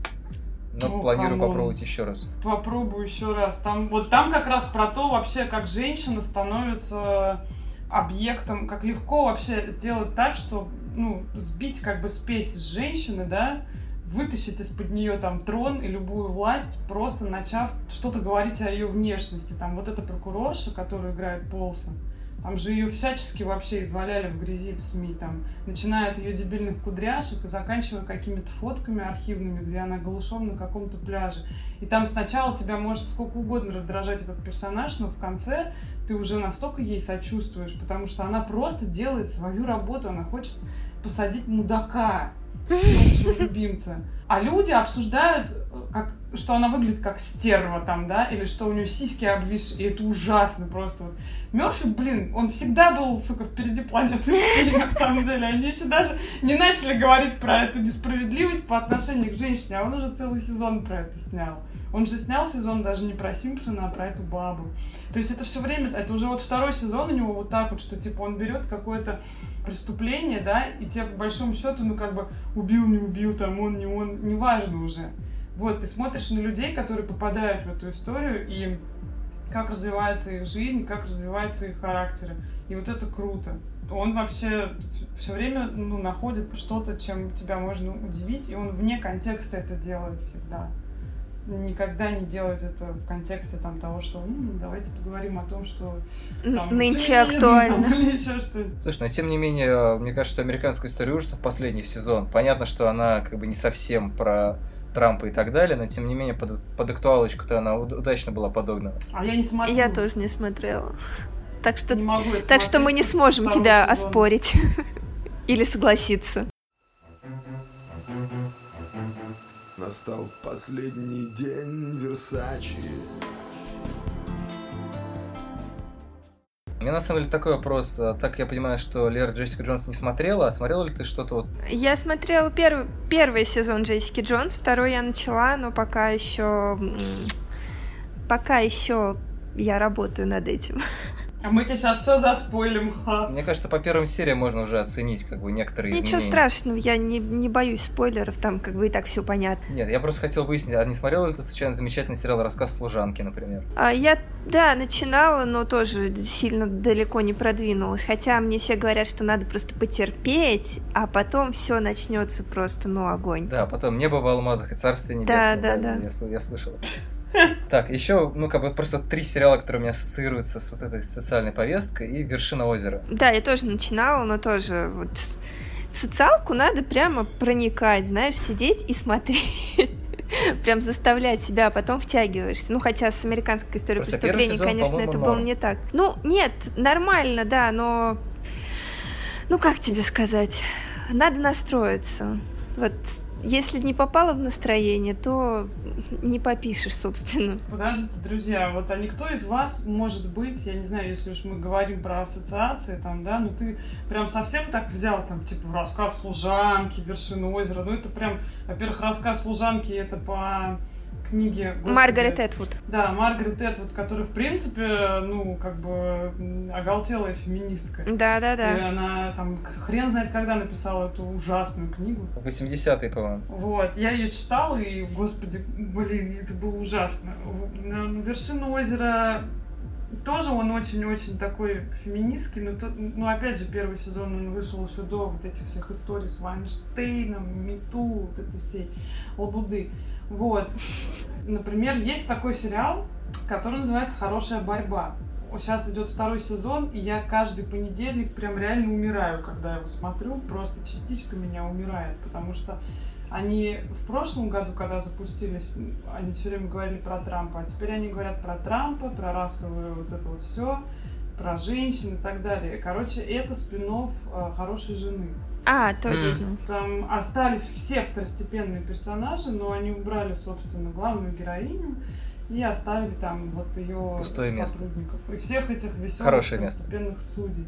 Но Ну, планирую come on. попробовать еще раз. Попробую еще раз. Там, вот там как раз про то вообще, как женщина становится объектом, как легко вообще сделать так, что, ну, сбить как бы спесь с женщины, да, вытащить из-под нее там трон и любую власть, просто начав что-то говорить о ее внешности. Там вот эта прокурорша, которую играет Полсон, там же ее всячески вообще изваляли в грязи в СМИ, там, начиная от ее дебильных кудряшек и заканчивая какими-то фотками архивными, где она голышом на каком-то пляже. И там сначала тебя может сколько угодно раздражать этот персонаж, но в конце ты уже настолько ей сочувствуешь, потому что она просто делает свою работу, она хочет посадить мудака, любимца. А люди обсуждают, э, как, что она выглядит как стерва там, да, или что у нее сиськи обвисшие, и это ужасно просто. Вот. Мерфи, блин, он всегда был, сука, впереди планеты на самом деле. Они еще даже не начали говорить про эту несправедливость по отношению к женщине, а он уже целый сезон про это снял. Он же снял сезон даже не про Симпсона, а про эту бабу. То есть это все время, это уже вот второй сезон у него вот так вот, что типа он берет какое-то преступление, да, и тебе по большому счету, ну как бы убил, не убил, там он, не он, неважно уже. Вот, ты смотришь на людей, которые попадают в эту историю, и как развивается их жизнь, как развиваются их характеры. И вот это круто. Он вообще все время ну, находит что-то, чем тебя можно удивить, и он вне контекста это делает всегда. Никогда не делает это в контексте там, того, что «М, давайте поговорим о том, что там, Нынче актуально. там, или еще что-нибудь. Слушай, но тем не менее, мне кажется, что американская история ужасов последний сезон. Понятно, что она как бы не совсем про Трампа и так далее, но тем не менее под, под актуалочку-то она уд- удачно была подогнана. А я не смотрю. Я тоже не смотрела. Так что, не могу так что мы не сможем тебя сезона. оспорить или согласиться. Настал последний день Версачи У меня на самом деле такой вопрос. Так я понимаю, что Лера Джессика Джонс не смотрела, а смотрела ли ты что-то вот... Я смотрела первый, первый сезон Джессики Джонс, второй я начала, но пока еще... Пока еще я работаю над этим. А мы тебе сейчас все заспойлим, ха. Мне кажется, по первым сериям можно уже оценить как бы некоторые Ничего изменения. страшного, я не, не боюсь спойлеров, там как бы и так все понятно. Нет, я просто хотел выяснить, а не смотрела ли ты случайно замечательный сериал «Рассказ служанки», например? А я, да, начинала, но тоже сильно далеко не продвинулась. Хотя мне все говорят, что надо просто потерпеть, а потом все начнется просто, ну, огонь. Да, потом «Небо в алмазах» и «Царствие небесное». Да, да, да. Я, сл- я слышал. Так, еще, ну, как бы просто три сериала, которые у меня ассоциируются с вот этой социальной повесткой, и «Вершина озера». Да, я тоже начинала, но тоже вот в социалку надо прямо проникать, знаешь, сидеть и смотреть. Прям заставлять себя, а потом втягиваешься. Ну, хотя с американской историей Просто преступлений, сезон, конечно, это было норм. не так. Ну, нет, нормально, да, но... Ну, как тебе сказать? Надо настроиться. Вот Если не попало в настроение, то не попишешь, собственно. Подождите, друзья, вот а никто из вас, может быть, я не знаю, если уж мы говорим про ассоциации, там, да, ну ты прям совсем так взял, там, типа, рассказ служанки, вершины озера, ну это прям, во-первых, рассказ служанки, это по книге... господи, Маргарет Этвуд. Да, Маргарет Этвуд, которая, в принципе, ну, как бы оголтелая феминистка. И Да-да-да. она там хрен знает когда написала эту ужасную книгу. 80-е, по-моему. Вот, я ее читала, и, господи, блин, это было ужасно. На вершину озера тоже он очень-очень такой феминистский, но, то- ну, опять же, первый сезон он вышел еще до вот этих всех историй с Вайнштейном, Мету, вот этой всей лабуды. Вот. Например, есть такой сериал, который называется «Хорошая борьба». Сейчас идет второй сезон, и я каждый понедельник прям реально умираю, когда его смотрю. Просто частичка меня умирает, потому что они в прошлом году, когда запустились, они все время говорили про Трампа, а теперь они говорят про Трампа, про расовую вот это вот все, про женщин и так далее. Короче, это спин хорошей жены. А, То точно. есть там остались все второстепенные персонажи, но они убрали, собственно, главную героиню и оставили там вот ее Пустое место. сотрудников. И всех этих веселых Хорошее место. второстепенных судей.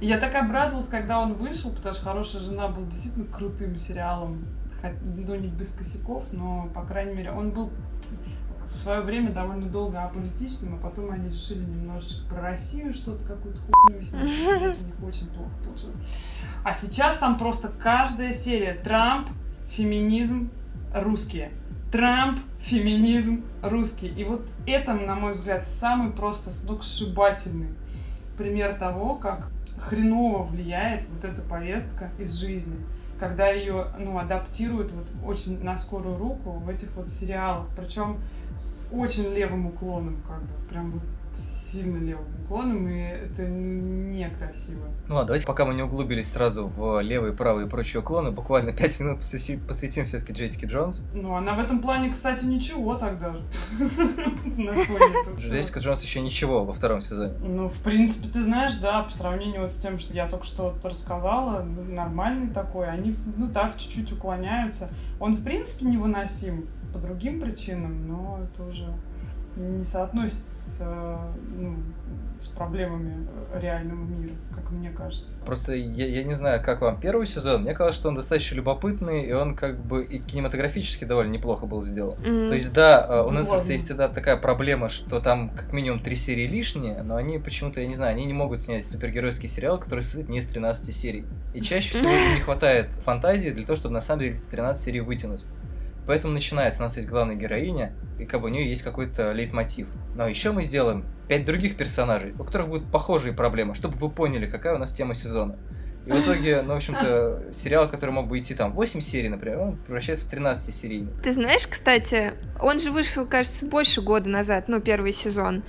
И Я так обрадовалась, когда он вышел, потому что «Хорошая жена» был действительно крутым сериалом. Ну, не без косяков, но, по крайней мере, он был в свое время довольно долго аполитичным, а потом они решили немножечко про Россию что-то, какую-то хуйню снять. У них очень плохо получилось. А сейчас там просто каждая серия Трамп, феминизм, русские. Трамп, феминизм, русские. И вот это, на мой взгляд, самый просто сногсшибательный пример того, как хреново влияет вот эта повестка из жизни, когда ее ну, адаптируют вот очень на скорую руку в этих вот сериалах, причем с очень левым уклоном, как бы, прям вот сильно левым уклоном, и это некрасиво. Ну ладно, давайте, пока мы не углубились сразу в левые, правые и прочие уклоны, буквально 5 минут посвяти- посвятим все-таки Джессике Джонс. Ну, она в этом плане, кстати, ничего так даже. Джессика Джонс еще ничего во втором сезоне. Ну, в принципе, ты знаешь, да, по сравнению вот с тем, что я только что рассказала, нормальный такой, они, ну, так, чуть-чуть уклоняются. Он, в принципе, невыносим по другим причинам, но это уже не соотносится с, э, ну, с проблемами реального мира, как мне кажется. Просто я, я не знаю, как вам первый сезон. Мне казалось, что он достаточно любопытный, и он как бы и кинематографически довольно неплохо был сделан. М, То есть, да, э, у Ну, Netflix есть всегда такая проблема, что там как минимум три серии лишние, но они почему-то, я не знаю, они не могут снять супергеройский сериал, который состоит не из 13 серий. И чаще всего не хватает фантазии для того, чтобы на самом деле эти 13 серий вытянуть. Поэтому начинается, у нас есть главная героиня, и как бы у нее есть какой-то лейтмотив. Но еще мы сделаем пять других персонажей, у которых будут похожие проблемы, чтобы вы поняли, какая у нас тема сезона. И в итоге, ну, в общем-то, сериал, который мог бы идти там 8 серий, например, он превращается в 13 серийный. Ты знаешь, кстати, он же вышел, кажется, больше года назад, ну, первый сезон.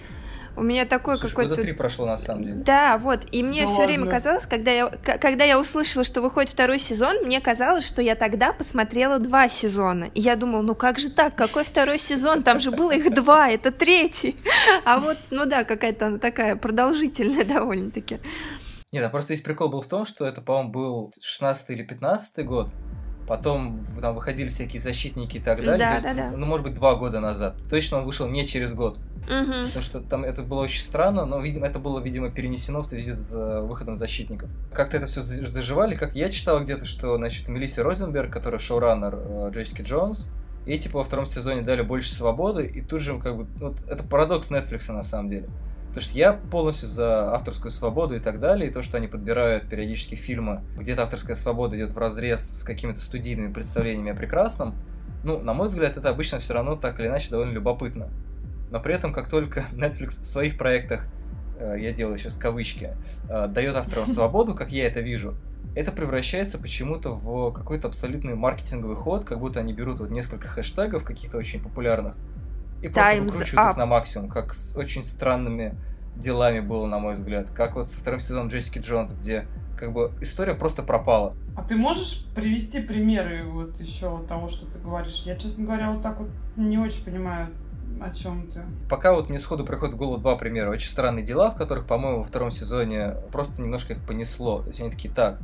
У меня такой Слушай, какой-то... года три прошло на самом деле. Да, вот. И мне Да все время казалось, когда я, к- когда я услышала, что выходит второй сезон, мне казалось, что я тогда посмотрела два сезона. И я думала, ну как же так? Какой второй сезон? Там же было их два, это третий. А вот, ну да, какая-то она такая продолжительная довольно-таки. Нет, а просто весь прикол был в том, что это, по-моему, был 16 или 15 год. Потом там выходили всякие защитники и так далее. Да, есть, да, да. Ну, может быть, два года назад. Точно он вышел не через год. Мгм. Потому что там это было очень странно, но, видимо, это было, видимо, перенесено в связи с э, выходом защитников. Как-то это все заживали, как я читал где-то, что, значит, Мелисса Розенберг, которая шоураннер э, Джессики Джонс, ей, типа, во втором сезоне дали больше свободы, и тут же, как бы, вот, это парадокс Netflix на самом деле. Потому что я полностью за авторскую свободу и так далее, и то, что они подбирают периодически фильмы, где-то авторская свобода идет в разрез с какими-то студийными представлениями о прекрасном, ну, на мой взгляд, это обычно все равно так или иначе довольно любопытно. Но при этом, как только Netflix в своих проектах, э, я делаю сейчас кавычки, э, дает авторам свободу, как я это вижу, это превращается почему-то в какой-то абсолютный маркетинговый ход, как будто они берут вот несколько хэштегов каких-то очень популярных и просто Time's выкручивают up. их на максимум, как с очень странными делами было, на мой взгляд. Как вот со вторым сезоном Джессики Джонс, где как бы история просто пропала. А ты можешь привести примеры вот еще того, что ты говоришь? Я, честно говоря, вот так вот не очень понимаю, о чем ты. Пока вот мне сходу приходит в голову два примера. Очень странные дела, в которых, по-моему, во втором сезоне просто немножко их понесло. То есть они такие, так,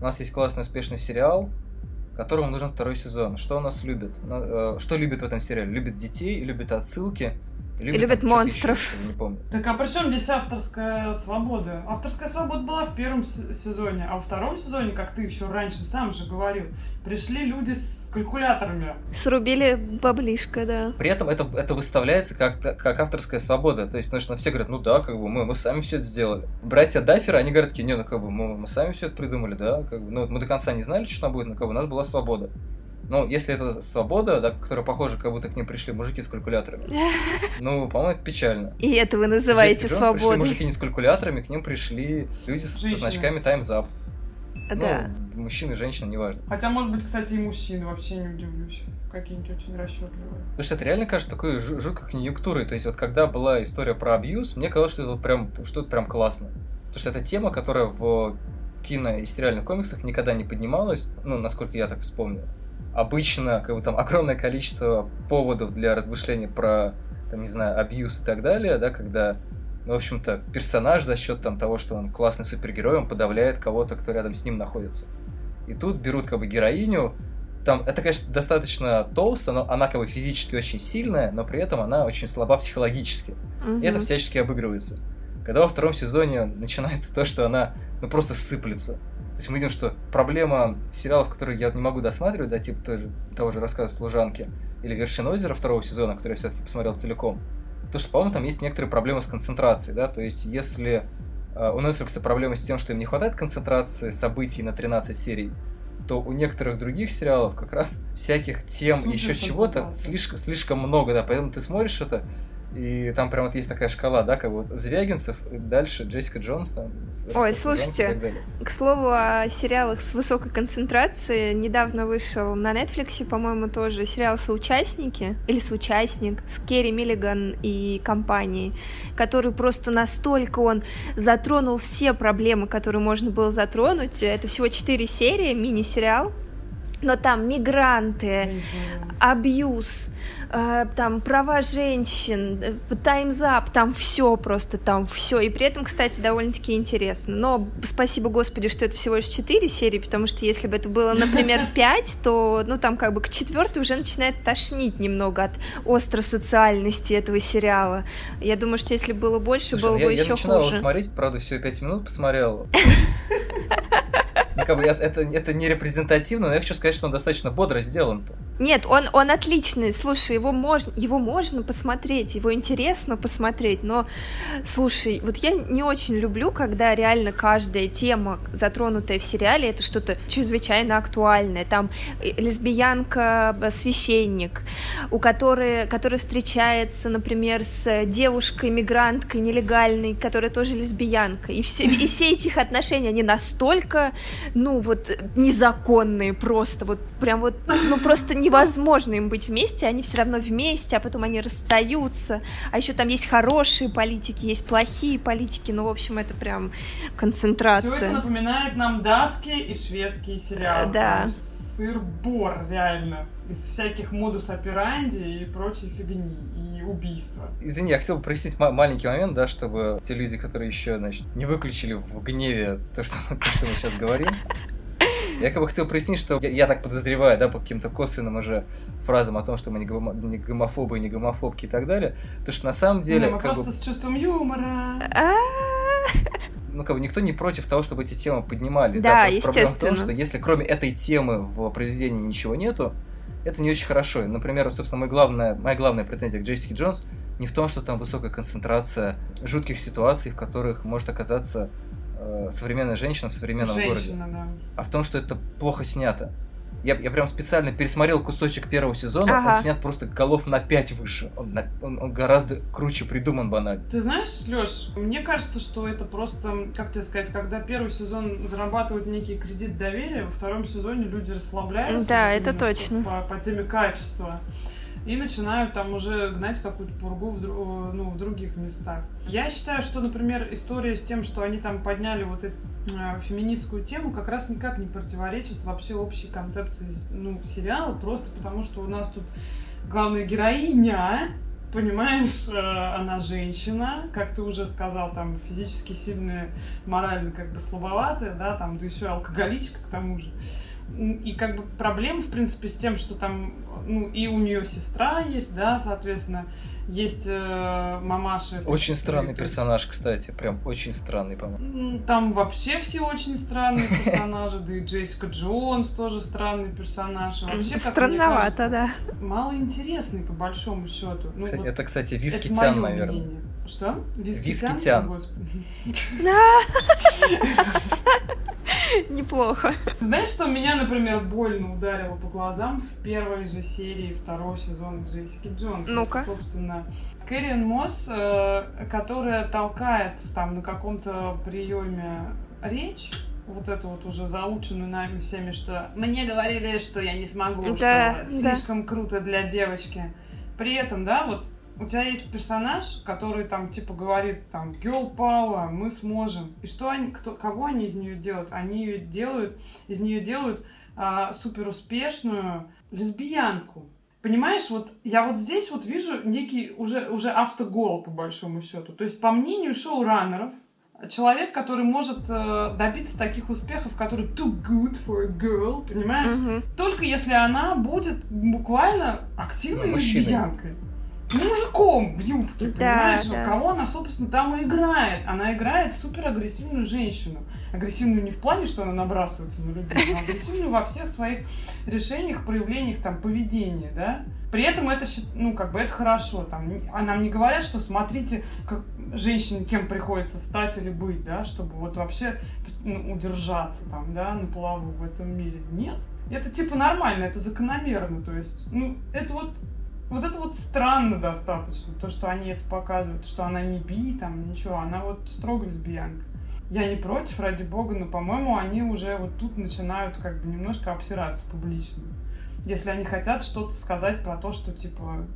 у нас есть классный успешный сериал, которому нужен второй сезон. Что у нас любит? Ну, э, Что любит в этом сериале? Любит детей, любит отсылки, Там что-то монстров. еще, не помню. Так а при чем здесь авторская свобода? Авторская свобода была в первом сезоне, а во втором сезоне, как ты еще раньше сам же говорил, пришли люди с калькуляторами. Срубили баблишко, да. При этом это, это выставляется как, как авторская свобода. То есть, потому что ну, все говорят, ну да, как бы мы, мы сами все это сделали. Братья Дафферы, они говорят, такие, не, ну как бы мы, мы сами все это придумали, да, как бы, ну вот мы до конца не знали, что там будет, но как бы у нас была свобода. Ну, если это свобода, да, которая похожа, как будто к ним пришли мужики с калькуляторами, ну, по-моему, это печально. И это вы называете Джонс Пришли свободой. мужики не с калькуляторами, к ним пришли люди с- со значками Time's Up. Да. Ну, мужчины, женщины, неважно. Хотя, может быть, кстати, и мужчины, вообще не удивлюсь. Какие-нибудь очень расчетливые. Потому что это реально кажется такой жу- жуткой конъюнктурой. То есть вот когда была история про абьюз, мне казалось, что это вот прям, что это прям классно. Потому что это тема, которая в кино и сериальных комиксах никогда не поднималась, ну, насколько я так вспомнил. Обычно, как бы там огромное количество поводов для размышления про, там, не знаю, абьюз и так далее, да, когда, ну, в общем-то, персонаж за счет там того, что он классный супергерой, он подавляет кого-то, кто рядом с ним находится. И тут берут как бы героиню, там, это, конечно, достаточно толсто, но она как бы физически очень сильная, но при этом она очень слаба психологически. И это всячески обыгрывается. Когда во втором сезоне начинается то, что она ну, просто сыплется. То есть мы видим, что проблема сериалов, которые я не могу досматривать, да, типа той же, того же рассказа «Служанки» или «Вершина озера» второго сезона, который я все-таки посмотрел целиком, то, что, по-моему, там есть некоторые проблемы с концентрацией, да, то есть если э, у Netflix проблемы с тем, что им не хватает концентрации событий на 13 серий, то у некоторых других сериалов как раз всяких тем, Супер еще чего-то слишком, слишком много, да, поэтому ты смотришь это, и там прям вот есть такая шкала, да, как вот Звягинцев, и дальше Джессика Джонс там. с- Ой, слушайте. К слову о сериалах с высокой концентрацией, недавно вышел на Netflix, по-моему, тоже сериал «Соучастники» или «Соучастник» с Керри Миллиган и компанией, который просто настолько он затронул все проблемы, которые можно было затронуть. Это всего четыре серии, мини-сериал, но там мигранты, абьюз, э, там права женщин, э, Time's Up, там все просто, там все. И при этом, кстати, довольно-таки интересно. Но спасибо Господи, что это всего лишь 4 серии, потому что если бы это было, например, 5, то, ну, там как бы к четвертой уже начинает тошнить немного от остросоциальности этого сериала. Я думаю, что если было больше, Слушай, было ну я, бы я еще начинал его хуже. смотреть, правда, всего 5 минут посмотрел. Ну, как бы, это, это, не репрезентативно, но я хочу сказать, что он достаточно бодро сделан. Нет, он, он отличный. Слушай, его можно, его можно посмотреть, его интересно посмотреть, но слушай, вот я не очень люблю, когда реально каждая тема, затронутая в сериале, это что-то чрезвычайно актуальное. Там э, лесбиянка, э, священник, у которой, которая встречается, например, с девушкой-мигранткой нелегальной, которая тоже лесбиянка. И все, и все эти их отношения, они настолько, ну вот, незаконные просто, вот прям вот, ну просто невозможно им быть вместе, они все равно вместе, а потом они расстаются. А еще там есть хорошие политики, есть плохие политики, ну, в общем, это прям Все это концентрация. напоминает нам датские и шведские сериалы. Да. Сыр-бор, реально. Из всяких модус операнди и прочей фигни. И убийства. Извини, я хотел бы прояснить ма- маленький момент, да, чтобы те люди, которые еще, значит, не выключили в гневе то, что, то, что мы сейчас говорим. Я как бы хотел прояснить, что я, я так подозреваю, да, по каким-то косвенным уже фразам о том, что мы не, гомо- не гомофобы, не гомофобки и так далее, то что на самом деле, Не, мы просто бы, с чувством юмора. Ну, как бы никто не против того, чтобы эти темы поднимались. Да, просто проблема в том, естественно. что если кроме этой темы в произведении ничего нету, это не очень хорошо. И, Например, собственно, мой главная, моя главная претензия к Джессике Джонс не в том, что там высокая концентрация жутких ситуаций, в которых может оказаться э, современная женщина в современном городе, Женщина, да. а в том, что это плохо снято. Я, я прям специально пересмотрел кусочек первого сезона, Ага. он снят просто голов на 5 выше. Он, на- он- он гораздо круче придуман банально. Ты знаешь, Лёш, мне кажется, что это просто, как тебе сказать, когда первый сезон зарабатывает некий кредит доверия, во втором сезоне люди расслабляются. Да, это точно. По, по теме качества. И начинают там уже гнать какую-то пургу в, ну, в других местах. Я считаю, что, например, история с тем, что они там подняли вот эту э, феминистскую тему, как раз никак не противоречит вообще общей концепции ну, сериала, просто потому что у нас тут главная героиня понимаешь, э, она женщина, как ты уже сказал, там физически сильная, морально как бы слабоватая, да, там, да еще алкоголичка к тому же. И как бы проблема, в принципе, с тем, что там, ну, и у нее сестра есть, да, соответственно, есть э, мамаша. этой Очень странный персонаж, кстати, прям очень странный, по-моему. Там вообще все очень странные персонажи, да и Джессика Джонс тоже странный персонаж. и Вообще, как мне Странновато, кажется, да. Мало интересный, по большому счету. Ну, Кстати, вот Это, кстати, это Вискитян, моё наверное. мнение. Что? Вискитян. Господи. Неплохо. Знаешь, что меня, например, больно ударило по глазам в первой же серии второго сезона Джессики Джонс? Ну-ка. Собственно, Кэрриан Мосс, э, которая толкает там на каком-то приеме речь, вот эту вот уже заученную нами всеми, что мне говорили, что я не смогу, Да, что да. слишком круто для девочки. При этом, да, вот у тебя есть персонаж, который там типа говорит там girl power, мы сможем. И что они, кто, кого они из нее делают? Они ее делают, из нее делают а, супер успешную лесбиянку. Понимаешь, вот я вот здесь вот вижу некий уже, уже автогол, по большому счету. То есть, по мнению шоураннеров, человек, который может э, добиться таких успехов, который too good for a girl, понимаешь? Мгм. Только если она будет буквально активной мужчиной. лесбиянкой. Ну, Мужиком в юбке, Да, понимаешь? да. Кого она, собственно, там и играет. Она играет супер агрессивную женщину. Агрессивную не в плане, что она набрасывается на людей, но агрессивную во всех своих решениях, проявлениях, там, поведения, да? При этом это, ну, как бы это хорошо. Там, а нам не говорят, что смотрите, как женщине кем приходится стать или быть, да, чтобы вот вообще ну, удержаться там, да, на плаву в этом мире. Нет. Это типа нормально, это закономерно. То есть, ну, это вот вот это вот странно достаточно, то, что они это показывают, что она не би, там, ничего, она вот строго лесбиянка. Я не против, ради бога, но, по-моему, они уже вот тут начинают как бы немножко обсираться публично. Если они хотят что-то сказать про то, что, типа,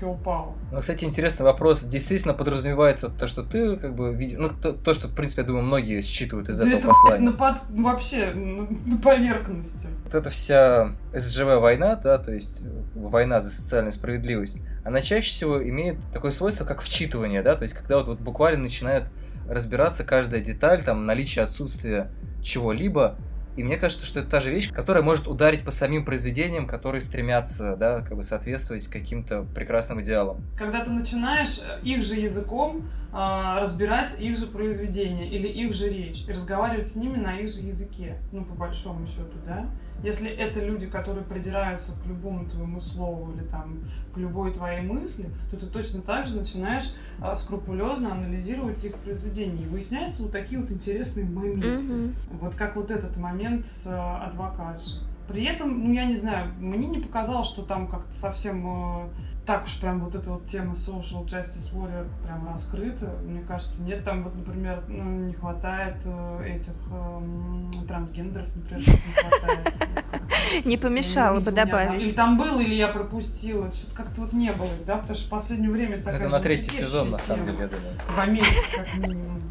power. Ну, кстати, интересный вопрос. Действительно подразумевается то, что ты как бы видишь... Ну, то, то, что, в принципе, я думаю, многие считывают из Да этого это послания. на под- вообще на, поверхности. Вот эта вся СЖВ война, да, то есть э, война за социальную справедливость, она чаще всего имеет такое свойство, как вчитывание, да, то есть когда вот, вот буквально начинает разбираться каждая деталь, там, наличие, отсутствие чего-либо, и мне кажется, что это та же вещь, которая может ударить по самим произведениям, которые стремятся, да, как бы соответствовать каким-то прекрасным идеалам. Когда ты начинаешь э, их же языком а, разбирать их же произведения или их же речь и разговаривать с ними на их же языке, ну, по большому счету, да? Если это люди, которые придираются к любому твоему слову или там к любой твоей мысли, то ты точно так же начинаешь а, скрупулезно анализировать их произведения. И выясняются вот такие вот интересные моменты. Мгм. Вот как вот этот момент с э, адвокатшей. При этом, ну, я не знаю, мне не показалось, что там как-то совсем э, так уж прям вот эта вот тема social justice warrior прям раскрыта. Мне кажется, нет, там вот, например, ну, не хватает э, этих эм, трансгендеров, например, не хватает. Не помешало бы добавить. Или там было, или я пропустила. Что-то как-то вот не было, да, потому что в последнее время такая это на третий сезон, на самом деле, я думаю. в Америке, как минимум.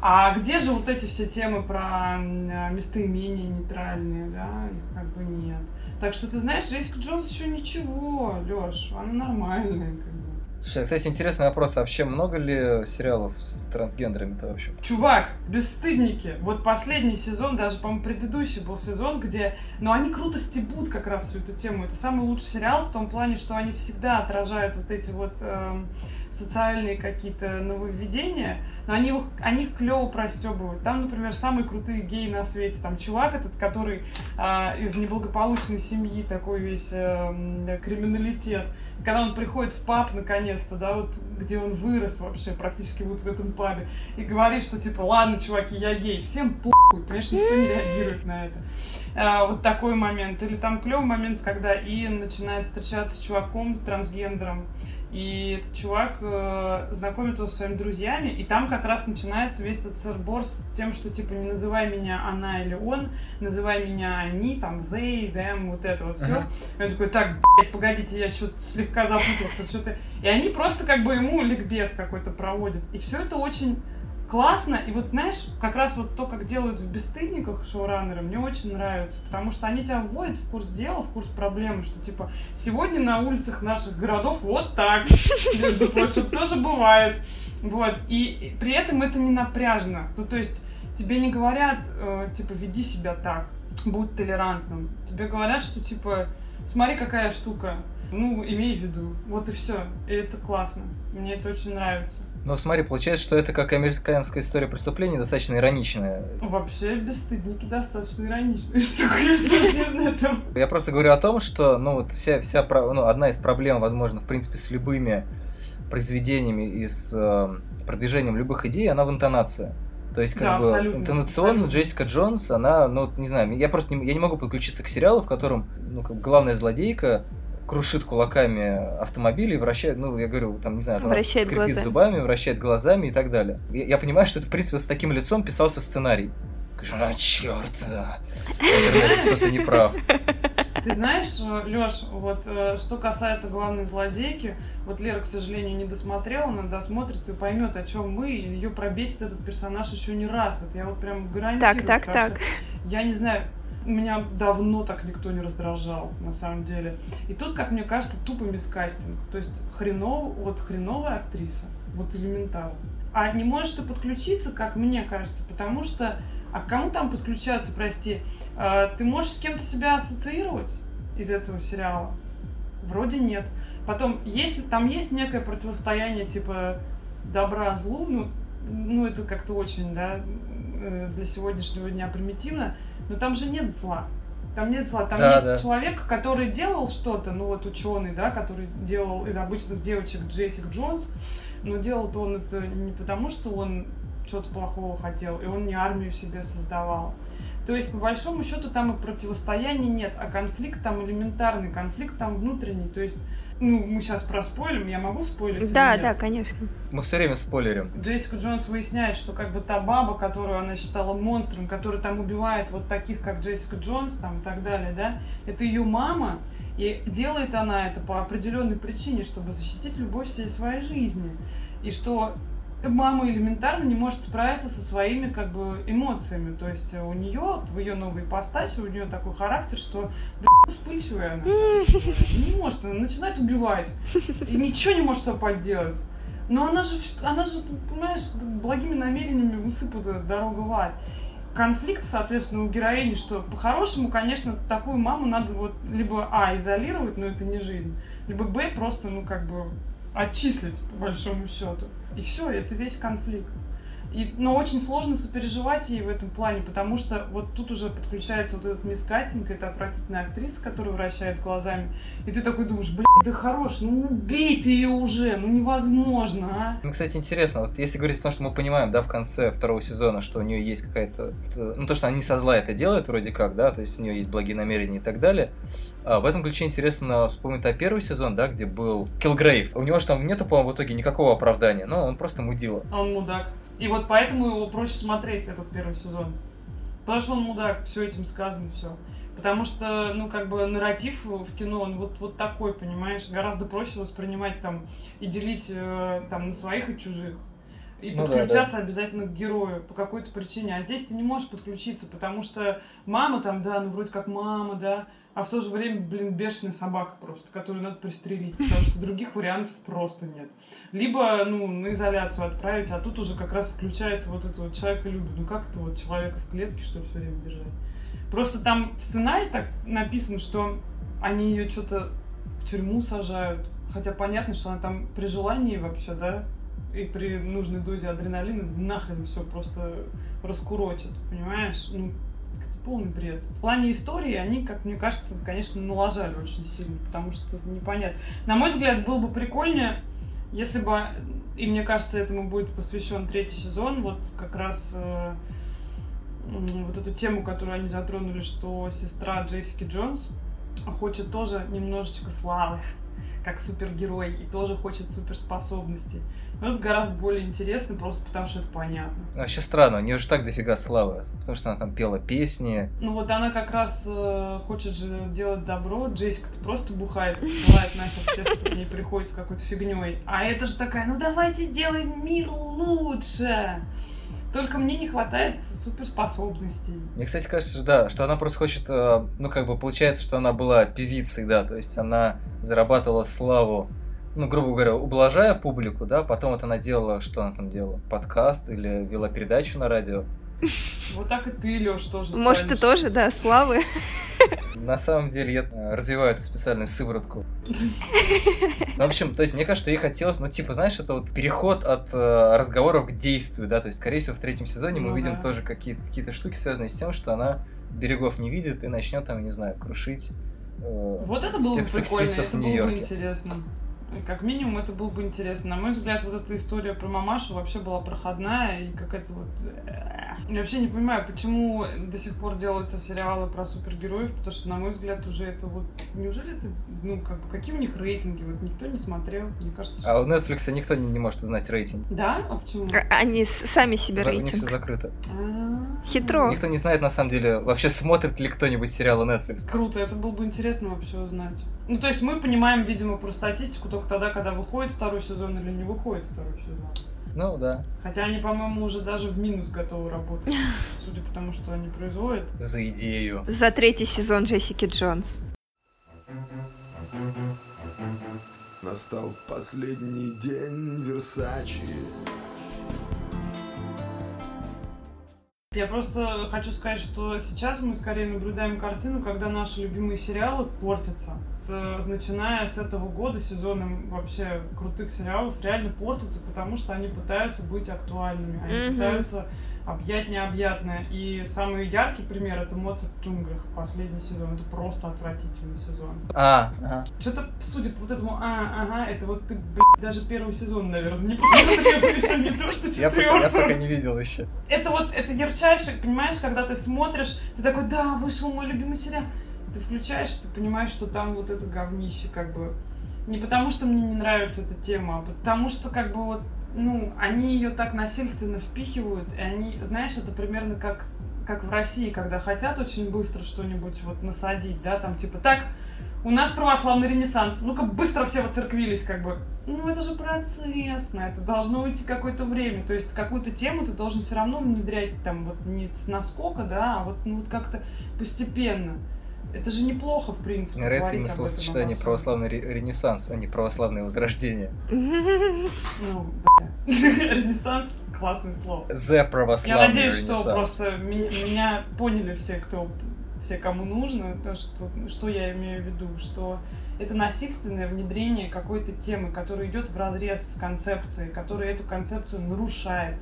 А где же вот эти все темы про м, местоимения нейтральные, да? Их как бы нет. Так что ты знаешь, Джессика Джонс еще ничего, Леш, она нормальная. Слушай, а, кстати, интересный вопрос. А вообще много ли сериалов с трансгендерами-то вообще? Чувак, бесстыдники. Вот последний сезон, даже, по-моему, предыдущий был сезон, где... Ну, они круто стебут как раз всю эту тему. Это самый лучший сериал в том плане, что они всегда отражают вот эти вот эм, социальные какие-то нововведения, но они их, они их клево простебывают. Там, например, самые крутые геи на свете. Там чувак этот, который а, из неблагополучной семьи, такой весь эм, криминалитет. Когда он приходит в паб, наконец-то, да, вот где он вырос вообще, практически вот в этом пабе, и говорит, что типа, ладно, чуваки, я гей, всем похуй, понимаешь, никто не реагирует на это. А, вот такой момент. Или там клевый момент, когда Иэн начинает встречаться с чуваком, трансгендером, и этот чувак э, знакомит его со своими друзьями, и там как раз начинается весь этот сырбор с тем, что типа не называй меня она или он, называй меня они, там they, them, вот это вот все. Ага. И он такой, так, блядь, погодите, я что-то слегка запутался, что-то... И они просто как бы ему ликбез какой-то проводят. И все это очень классно. И вот знаешь, как раз вот то, как делают в «Бесстыдниках» шоураннеры, мне очень нравится. Потому что они тебя вводят в курс дела, в курс проблемы, что типа сегодня на улицах наших городов вот так, между прочим, тоже бывает. Вот. И при этом это не напряжно. Ну, то есть тебе не говорят, э, типа, веди себя так, будь толерантным. Тебе говорят, что типа, смотри, какая штука. Ну, имей в виду. Вот и все. И это классно. Мне это очень нравится. Но смотри, получается, что это как американская история преступлений, достаточно ироничная. Вообще, бесстыдники достаточно ироничные штука. Я тоже не знаю, там... Я просто говорю о том, что, ну, вот вся, вся, ну, одна из проблем, возможно, в принципе, с любыми произведениями и с э, продвижением любых идей, она в интонации. То есть, как Да, бы, абсолютно, интонационно абсолютно. Джессика Джонс, она, ну, не знаю, я просто не, я не могу подключиться к сериалу, в котором, ну, как бы главная злодейка крушит кулаками автомобили и вращает, ну, я говорю, там, не знаю, она Вращает скрипит глазами. зубами, вращает глазами и так далее. Я, я понимаю, что это, в принципе, с таким лицом писался сценарий. Скажу, а, черт, да. Кто-то не прав. Ты знаешь, Лёш, вот э, что касается главной злодейки, вот Лера, к сожалению, не досмотрела, она досмотрит и поймет, о чем мы, и ее пробесит этот персонаж еще не раз. Это я вот прям гарантирую. Так, так, так. Я не знаю, меня давно так никто не раздражал, на самом деле. И тут, как мне кажется, тупо мискастинг. То есть хренов, вот хреновая актриса, вот элементарно. А не можешь ты подключиться, как мне кажется, потому что... А к кому там подключаться, прости? А, Ты можешь с кем-то себя ассоциировать из этого сериала? Вроде нет. Потом, если там есть некое противостояние типа добра злу, ну, ну это как-то очень, да, э, для сегодняшнего дня примитивно, но там же нет зла. Там нет зла, там Да, есть да. человек, который делал что-то, ну вот ученый, да, который делал из обычных девочек Джессик Джонс, но делал-то он это не потому, что он что-то плохого хотел, и он не армию себе создавал. То есть, по большому счету, там и противостояния нет, а конфликт там элементарный, конфликт там внутренний. То есть, ну, мы сейчас проспойлим, я могу спойлить? Да, да, конечно. Мы все время спойлерим. Джессика Джонс выясняет, что как бы та баба, которую она считала монстром, которая там убивает вот таких, как Джессика Джонс, там и так далее, да, это ее мама, и делает она это по определенной причине, чтобы защитить любовь всей своей жизни. И что мама элементарно не может справиться со своими как бы эмоциями. То есть у нее, в ее новой ипостаси, у нее такой характер, что вспыльчивая она. Не может, она начинает убивать. И ничего не может с собой. Но она же, она же, понимаешь, благими намерениями высыпана дорога в ад. Конфликт, соответственно, у героини, что по-хорошему, конечно, такую маму надо вот либо, а, изолировать, но это не жизнь, либо, б, просто, ну, как бы, отчислить, по большому счету. И все, это весь конфликт. И, но очень сложно сопереживать ей в этом плане, потому что вот тут уже подключается вот этот мискастинг, это отвратительная актриса, которая вращает глазами. И ты такой думаешь, блядь, да хорош, ну убей ты ее уже, ну невозможно, а. Ну, кстати, интересно, вот если говорить о том, что мы понимаем, да, в конце второго сезона, что у нее есть какая-то... т- Ну, то, что она не со зла это делает, вроде как, да, то есть у нее есть благие намерения и так далее. А в этом ключе интересно вспомнить о первый сезон, да, где был Килгрейв. У него же там нету, по-моему, в итоге никакого оправдания, но он просто мудила. А Он мудак. И вот поэтому его проще смотреть, этот первый сезон. Потому что он мудак, все этим сказано, все. Потому что, ну, как бы, нарратив в кино, он вот, вот такой, понимаешь, гораздо проще воспринимать там и делить э, там на своих и чужих. И Ну да, подключаться обязательно к герою по какой-то причине. А здесь ты не можешь подключиться, потому что мама там, да, ну вроде как мама, да, а в то же время, блин, бешеная собака просто, которую надо пристрелить, потому что других вариантов просто нет. Либо, ну, на изоляцию отправить, а тут уже как раз включается вот это вот человека любит. Ну как это вот человека в клетке, что ли, все время держать? Просто там сценарий так написан, что они ее что-то в тюрьму сажают. Хотя понятно, что она там при желании вообще, да, и при нужной дозе адреналина нахрен все просто раскурочит, понимаешь? Ну, полный бред. В плане истории они, как мне кажется, конечно, налажали очень сильно, потому что это непонятно. На мой взгляд, было бы прикольнее, если бы, и мне кажется, этому будет посвящен третий сезон, вот как раз э, вот эту тему, которую они затронули, что сестра Джессики Джонс хочет тоже немножечко славы, как супергерой и тоже хочет суперспособностей. Но это гораздо более интересно, просто потому что это понятно. Вообще странно, у нее же так дофига славы, потому что она там пела песни. Ну вот она как раз э, хочет же делать добро, Джессика-то просто бухает, посылает нахер всех, кто к ней приходит с какой-то фигней. А это же такая, ну давайте сделаем мир лучше. Только мне не хватает суперспособностей. Мне, кстати, кажется, что да, что она просто хочет, э, ну, как бы получается, что она была певицей, да, то есть она зарабатывала славу, ну, грубо говоря, ублажая публику, да, потом вот она делала, что она там делала, подкаст или вела передачу на радио. Вот так и ты, Лёш, тоже Может, ты тоже, да, славы. На самом деле я э, развиваю эту специальную сыворотку. Ну, в общем, то есть мне кажется, что ей хотелось, ну, типа, знаешь, это вот переход от э, разговоров к действию, да, то есть, скорее всего, в третьем сезоне мы Ну увидим да. тоже какие-то какие штуки, связанные с тем, что она берегов не видит и начнет там, не знаю, крушить э, Вот это было бы всех прикольно, сексистов это в было бы Нью-Йорке. интересно. Как минимум, это было бы интересно. На мой взгляд, вот эта история про мамашу вообще была проходная и какая-то вот... э, Я вообще не понимаю, почему до сих пор делаются сериалы про супергероев, потому что, на мой взгляд, уже это вот... Неужели это... Ну, как бы, какие у них рейтинги? Вот никто не смотрел, мне кажется, А что... у Netflix никто не, не может узнать рейтинг. Да? А почему? А- Они сами себе За- У них все рейтинг. закрыто. А, Хитро. Никто не знает, на самом деле, вообще смотрит ли кто-нибудь сериалы Netflix. Круто, это было бы интересно вообще узнать. Ну, то есть мы понимаем, видимо, про статистику только тогда, когда выходит второй сезон или не выходит второй сезон. Ну, да, Хотя они, по-моему, уже даже в минус готовы работать, судя по тому, что они производят. за идею. За третий сезон Джессики Джонс. Настал последний день Версачи Я просто хочу сказать, что сейчас мы скорее наблюдаем картину, когда наши любимые сериалы портятся. Начиная с этого года сезоном вообще крутых сериалов реально портятся, потому что они пытаются быть актуальными, они Мгм. пытаются объять необъятное. И самый яркий пример это Моцарт в джунглях, последний сезон. Это просто отвратительный сезон. А, ага. Что-то, судя по вот этому, а, ага, это вот ты, блядь, даже первый сезон, наверное, не посмотрел еще, не то, что пока, я пока четвертый. не видел еще. Это вот, это ярчайший, понимаешь, когда ты смотришь, ты такой, да, вышел мой любимый сериал. Ты включаешь, ты понимаешь, что там вот это говнище, как бы. Не потому, что мне не нравится эта тема, а потому что, как бы, вот, ну, они ее так насильственно впихивают, и они, знаешь, это примерно как, как в России, когда хотят очень быстро что-нибудь вот насадить, да, там, типа, так, у нас православный ренессанс, ну-ка быстро все воцерквились, как бы. Ну, это же процессно, это должно уйти какое-то время. То есть какую-то тему ты должен все равно внедрять там вот не с наскока, да, а вот, ну, вот как-то постепенно. Это же неплохо, в принципе, Мне нравится этом словосочетание православный ре- ренессанс, а не православное возрождение. Ну. Ренессанс — классное слово. The Я православный надеюсь, что просто меня, меня поняли все, кто все, кому нужно, то, что, что я имею в виду, что это насильственное внедрение какой-то темы, которая идет в разрез с концепцией, которая эту концепцию нарушает,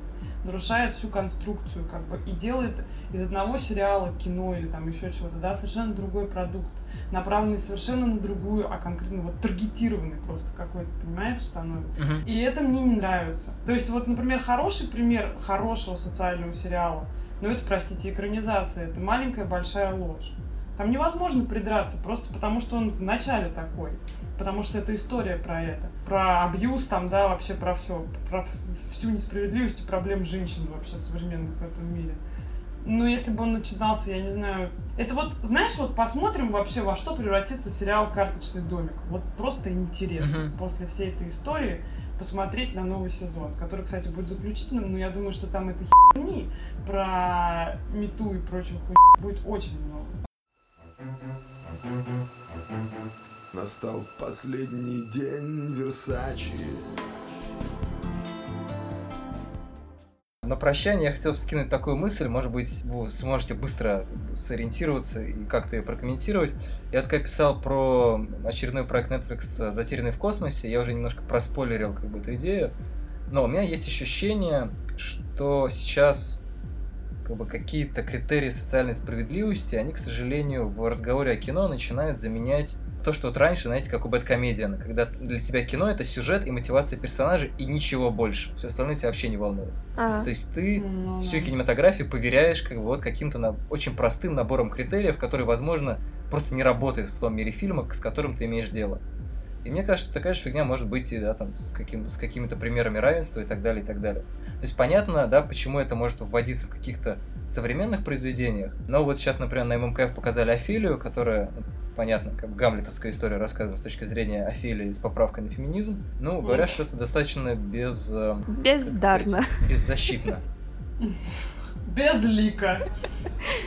нарушает всю конструкцию, как бы, и делает из одного сериала, кино или там еще чего-то, да, совершенно другой продукт, направленный совершенно на другую, а конкретно вот таргетированный просто какой-то, понимаешь, становится. Мгм. И это мне не нравится. То есть, вот, например, хороший пример хорошего социального сериала, ну это, простите, экранизация, это маленькая большая ложь. Там невозможно придраться, просто потому что он в начале такой. Потому что это история про это. Про абьюз там, да, вообще про все. Про всю несправедливость и проблем женщин вообще современных в этом мире. Ну, если бы он начинался, я не знаю... Это вот, знаешь, вот посмотрим вообще, во что превратится сериал «Карточный домик». Вот просто интересно Мгм. после всей этой истории посмотреть на новый сезон, который, кстати, будет заключительным, но я думаю, что там этой херни про мету и прочую хуйню будет очень много. Настал последний день Версачи. На прощание я хотел скинуть такую мысль, может быть, вы сможете быстро сориентироваться и как-то ее прокомментировать. Я только писал про очередной проект Netflix «Затерянный в космосе», я уже немножко проспойлерил как бы эту идею, но у меня есть ощущение, что сейчас как бы какие-то критерии социальной справедливости, они, к сожалению, в разговоре о кино начинают заменять то, что вот раньше, знаете, как у Бэткомедиана, когда для тебя кино это сюжет и мотивация персонажей и ничего больше. Все остальное тебя вообще не волнует. А, То есть ты Ну, всю да. кинематографию поверяешь как бы вот каким-то на- очень простым набором критериев, который, возможно, просто не работает в том мире фильма, с которым ты имеешь дело. И мне кажется, такая же фигня может быть и да, там, с, каким, с какими-то примерами равенства и так далее, и так далее. То есть понятно, да, почему это может вводиться в каких-то современных произведениях. Но вот сейчас, например, на ММКФ показали Офелию, которая, ну, понятно, как бы гамлетовская история рассказана с точки зрения Офелии с поправкой на феминизм. Ну, говорят, что это достаточно без... э, Бездарно. сказать, беззащитно. Без лика.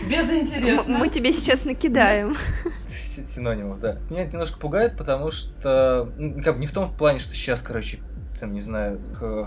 Без М- интересно. Мы тебе сейчас накидаем. Синонимов, да. Меня это немножко пугает, потому что... ну, Как бы не в том плане, что сейчас, короче, там, не знаю,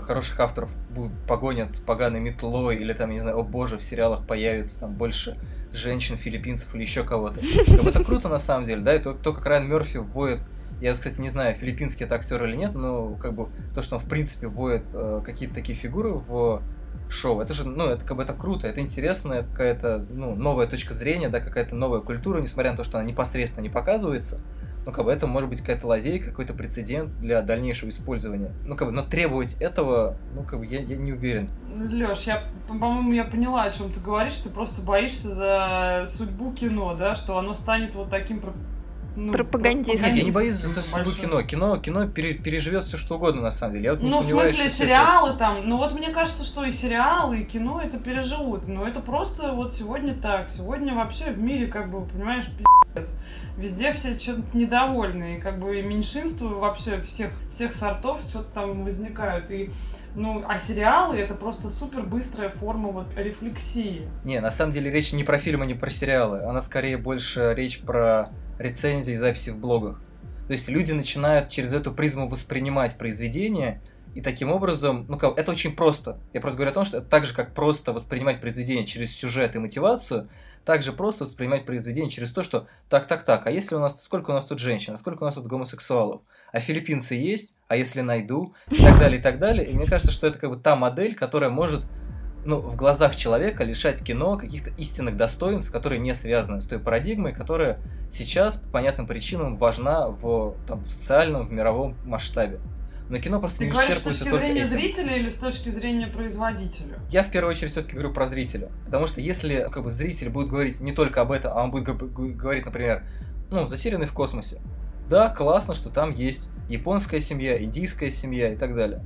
хороших авторов будут погонят поганой метлой, или там, не знаю, о боже, в сериалах появится там больше женщин, филиппинцев или еще кого-то. Как бы это круто на самом деле, да, и то, то, как Райан Мерфи вводит я, кстати, не знаю, филиппинский это актер или нет, но как бы то, что он в принципе вводит э, какие-то такие фигуры в шоу, это же, ну, это как бы это круто, это интересно, это какая-то, ну, новая точка зрения, да, какая-то новая культура, несмотря на то, что она непосредственно не показывается, ну, как бы это может быть какая-то лазейка, какой-то прецедент для дальнейшего использования. Ну, как бы, но требовать этого, ну, как бы, я, я не уверен. Леш, я, по-моему, я поняла, о чем ты говоришь. Ты просто боишься за судьбу кино, да, что оно станет вот таким ну, Пропагандистским. Нет, я не боюсь за судьбу кино. Кино, кино пере- переживет все что угодно, на самом деле. Я вот не Ну, в смысле, всё это- сериалы там. Ну, вот мне кажется, что и сериалы, и кино это переживут. Но это просто вот сегодня так. Сегодня вообще в мире, как бы, понимаешь, пиздец. Везде все чем-то недовольны. И как бы и меньшинства вообще всех, всех сортов что-то там возникают. И ну, а сериалы это просто супер быстрая форма вот рефлексии. Не, на самом деле речь не про фильмы, не про сериалы. Она скорее больше речь про рецензии и записи в блогах. То есть люди начинают через эту призму воспринимать произведение, и таким образом, ну как, это очень просто. Я просто говорю о том, что это так же, как просто воспринимать произведение через сюжет и мотивацию, так же просто воспринимать произведение через то, что так, так, так, а если у нас, сколько у нас тут женщин, а сколько у нас тут гомосексуалов, а филиппинцы есть, а если найду, и так далее, и так далее. И мне кажется, что это как бы та модель, которая может ну, в глазах человека лишать кино каких-то истинных достоинств, которые не связаны с той парадигмой, которая сейчас по понятным причинам важна в, там, в социальном, в мировом масштабе. Но кино просто Ты не говоришь с исчерпывается точки только зрения этим. зрителя или с точки зрения производителя? Я в первую очередь все-таки говорю про зрителя. Потому что если как бы, зритель будет говорить не только об этом, а он будет говорить, например, ну, затерянный в космосе. Да, классно, что там есть японская семья, индийская семья и так далее.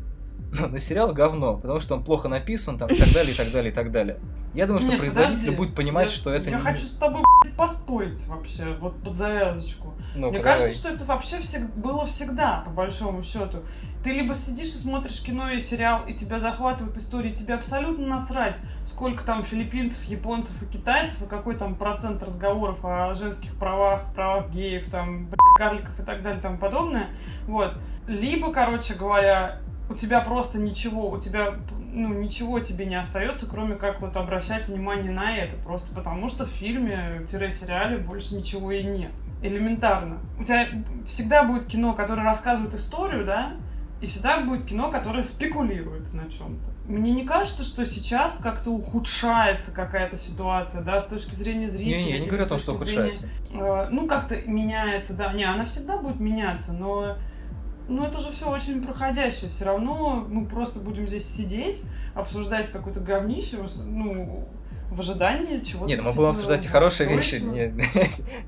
Но, но сериал говно, потому что он плохо написан там, и так далее, и так далее, и так далее. Я думаю, что Нет, производитель подожди. будет понимать, Я- что это Я не... хочу с тобой блядь, поспорить вообще, вот под завязочку. Ну, Мне давай. кажется, что это вообще всег- было всегда, по большому счету. Ты либо сидишь и смотришь кино и сериал, и тебя захватывает история, и тебе абсолютно насрать, сколько там филиппинцев, японцев и китайцев, и какой там процент разговоров о женских правах, правах геев, там, блядь, карликов и так далее, тому подобное. Вот. Либо, короче говоря, у тебя просто ничего, у тебя, ну, ничего тебе не остается, кроме как вот обращать внимание на это. Просто потому что в фильме-сериале больше ничего и нет. Элементарно. У тебя всегда будет кино, которое рассказывает историю, да, и всегда будет кино, которое спекулирует на чем-то. Мне не кажется, что сейчас как-то ухудшается какая-то ситуация, да, с точки зрения зрителя. Не-не, я не говорю о том, что точки зрения ухудшается. Э, ну, как-то меняется, да. Не, она всегда будет меняться, но ну, это же все очень проходящее. Все равно мы просто будем здесь сидеть, обсуждать какое-то говнище, ну, в ожидании чего-то. Нет, мы будем обсуждать и хорошие вещи, не,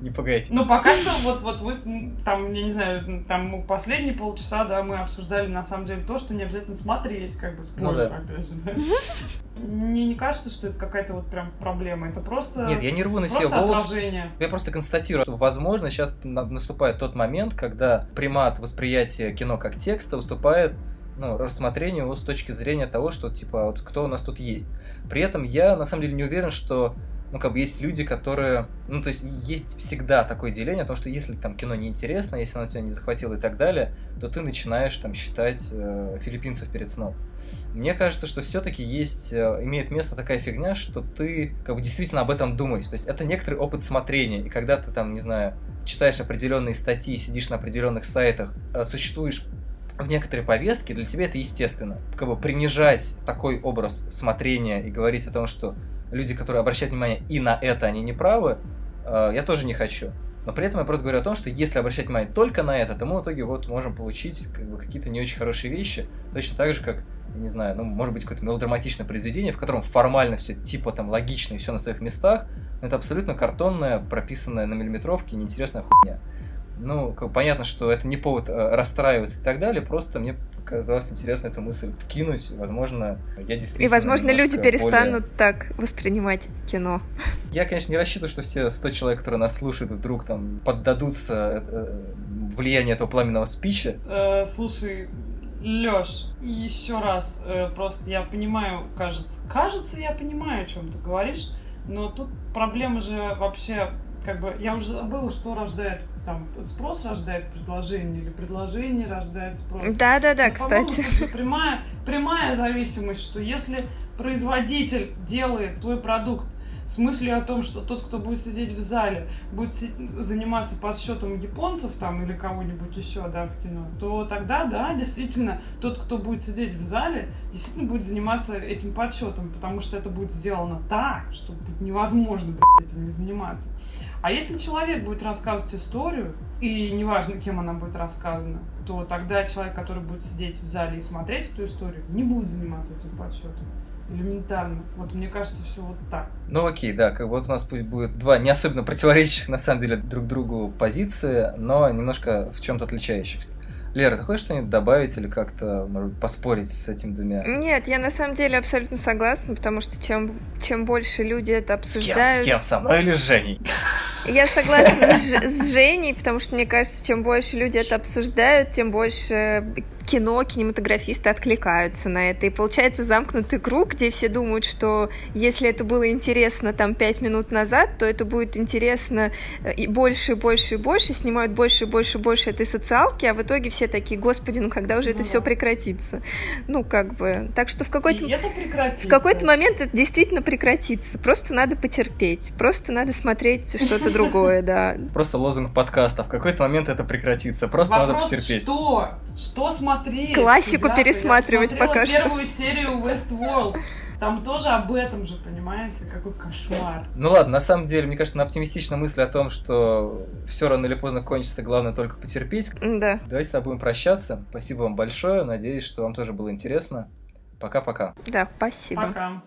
не пугайте. Ну, пока что, вот, вот вы, там, я не знаю, там последние полчаса, да, мы обсуждали, на самом деле, то, что не обязательно смотреть, как бы, спойлер, Ну да. опять же, да. Мне не кажется, что это какая-то вот прям проблема, это просто, Нет, я не рву на себе волосы. отражение. Я просто констатирую, что, возможно, сейчас на- наступает тот момент, когда примат восприятия кино как текста уступает ну, рассмотрению его с точки зрения того, что, типа, вот кто у нас тут есть. При этом я, на самом деле, не уверен, что ну, как бы есть люди, которые... Ну, то есть, есть всегда такое деление о том, что если там кино неинтересно, если оно тебя не захватило и так далее, то ты начинаешь там считать э, филиппинцев перед сном. Мне кажется, что все-таки есть, э, имеет место такая фигня, что ты как бы действительно об этом думаешь. То есть это некоторый опыт смотрения. И когда ты там, не знаю, читаешь определенные статьи, сидишь на определенных сайтах, э, существуешь в некоторой повестке, для тебя это естественно. Как бы принижать такой образ смотрения и говорить о том, что люди, которые обращают внимание и на это, они не правы, э, я тоже не хочу. Но при этом я просто говорю о том, что если обращать внимание только на это, то мы в итоге вот можем получить как бы, какие-то не очень хорошие вещи, точно так же, как, я не знаю, ну, может быть, какое-то мелодраматичное произведение, в котором формально все типа там логично и все на своих местах, но это абсолютно картонная, прописанная на миллиметровке, неинтересная хуйня. Ну, понятно, что это не повод э, расстраиваться и так далее, просто мне показалось интересно эту мысль вкинуть. Возможно, я действительно... И, возможно, люди перестанут более- так воспринимать кино. Я, конечно, не рассчитываю, что все 100 человек, которые нас слушают, вдруг там поддадутся э, влиянию этого пламенного спича. Э, слушай, Лёш, и еще раз, э, просто я понимаю, кажется, кажется, я понимаю, о чем ты говоришь, но тут проблема же вообще, как бы, я уже забыла, что рождает, там, спрос рождает предложение, или предложение рождает спрос. Да-да-да, Ну, по-моему, кстати. тут же прямая, прямая зависимость, что если производитель делает свой продукт с мыслью о том, что тот, кто будет сидеть в зале, будет си- заниматься подсчетом японцев там или кого-нибудь еще, да, в кино, то тогда, да, действительно, тот, кто будет сидеть в зале, действительно будет заниматься этим подсчетом, потому что это будет сделано так, что невозможно, блядь, этим не заниматься. А если человек будет рассказывать историю, и неважно, кем она будет рассказана, то тогда человек, который будет сидеть в зале и смотреть эту историю, не будет заниматься этим подсчетом. Элементарно. Вот мне кажется, все вот так. Ну окей, да, как бы вот у нас пусть будет два не особенно противоречащих на самом деле друг другу позиции, но немножко в чем-то отличающихся. Лера, ты хочешь что-нибудь добавить или как-то, может быть, поспорить с этими двумя? Нет, я на самом деле абсолютно согласна, потому что чем, чем больше люди это С кем? обсуждают... С кем? Со мной или с Женей? Я согласна с, Женей, потому что мне кажется, чем больше люди это обсуждают, тем больше кино, кинематографисты откликаются на это. И получается замкнутый круг, где все думают, что если это было интересно там пять минут назад, то это будет интересно э, и больше, и больше, и больше, снимают больше, и больше, и больше этой социалки, а в итоге все такие, господи, ну когда уже Ну это да. все прекратится? Ну, как бы. Так что в какой-то И это прекратится. в какой-то момент это действительно прекратится. Просто надо потерпеть. Просто надо смотреть что-то другое, да. Просто лозунг подкаста. В какой-то момент это прекратится. Просто надо потерпеть. что? Что смотреть? Классику ребята? пересматривать Я пока что. первую серию Westworld. Там тоже об этом же, понимаете? Какой кошмар. Ну ладно, на самом деле, мне кажется, на оптимистичной мысли о том, что все рано или поздно кончится, главное только потерпеть. Да. Давайте с тобой будем прощаться. Спасибо вам большое. Надеюсь, что вам тоже было интересно. Пока-пока. Да, спасибо. Пока.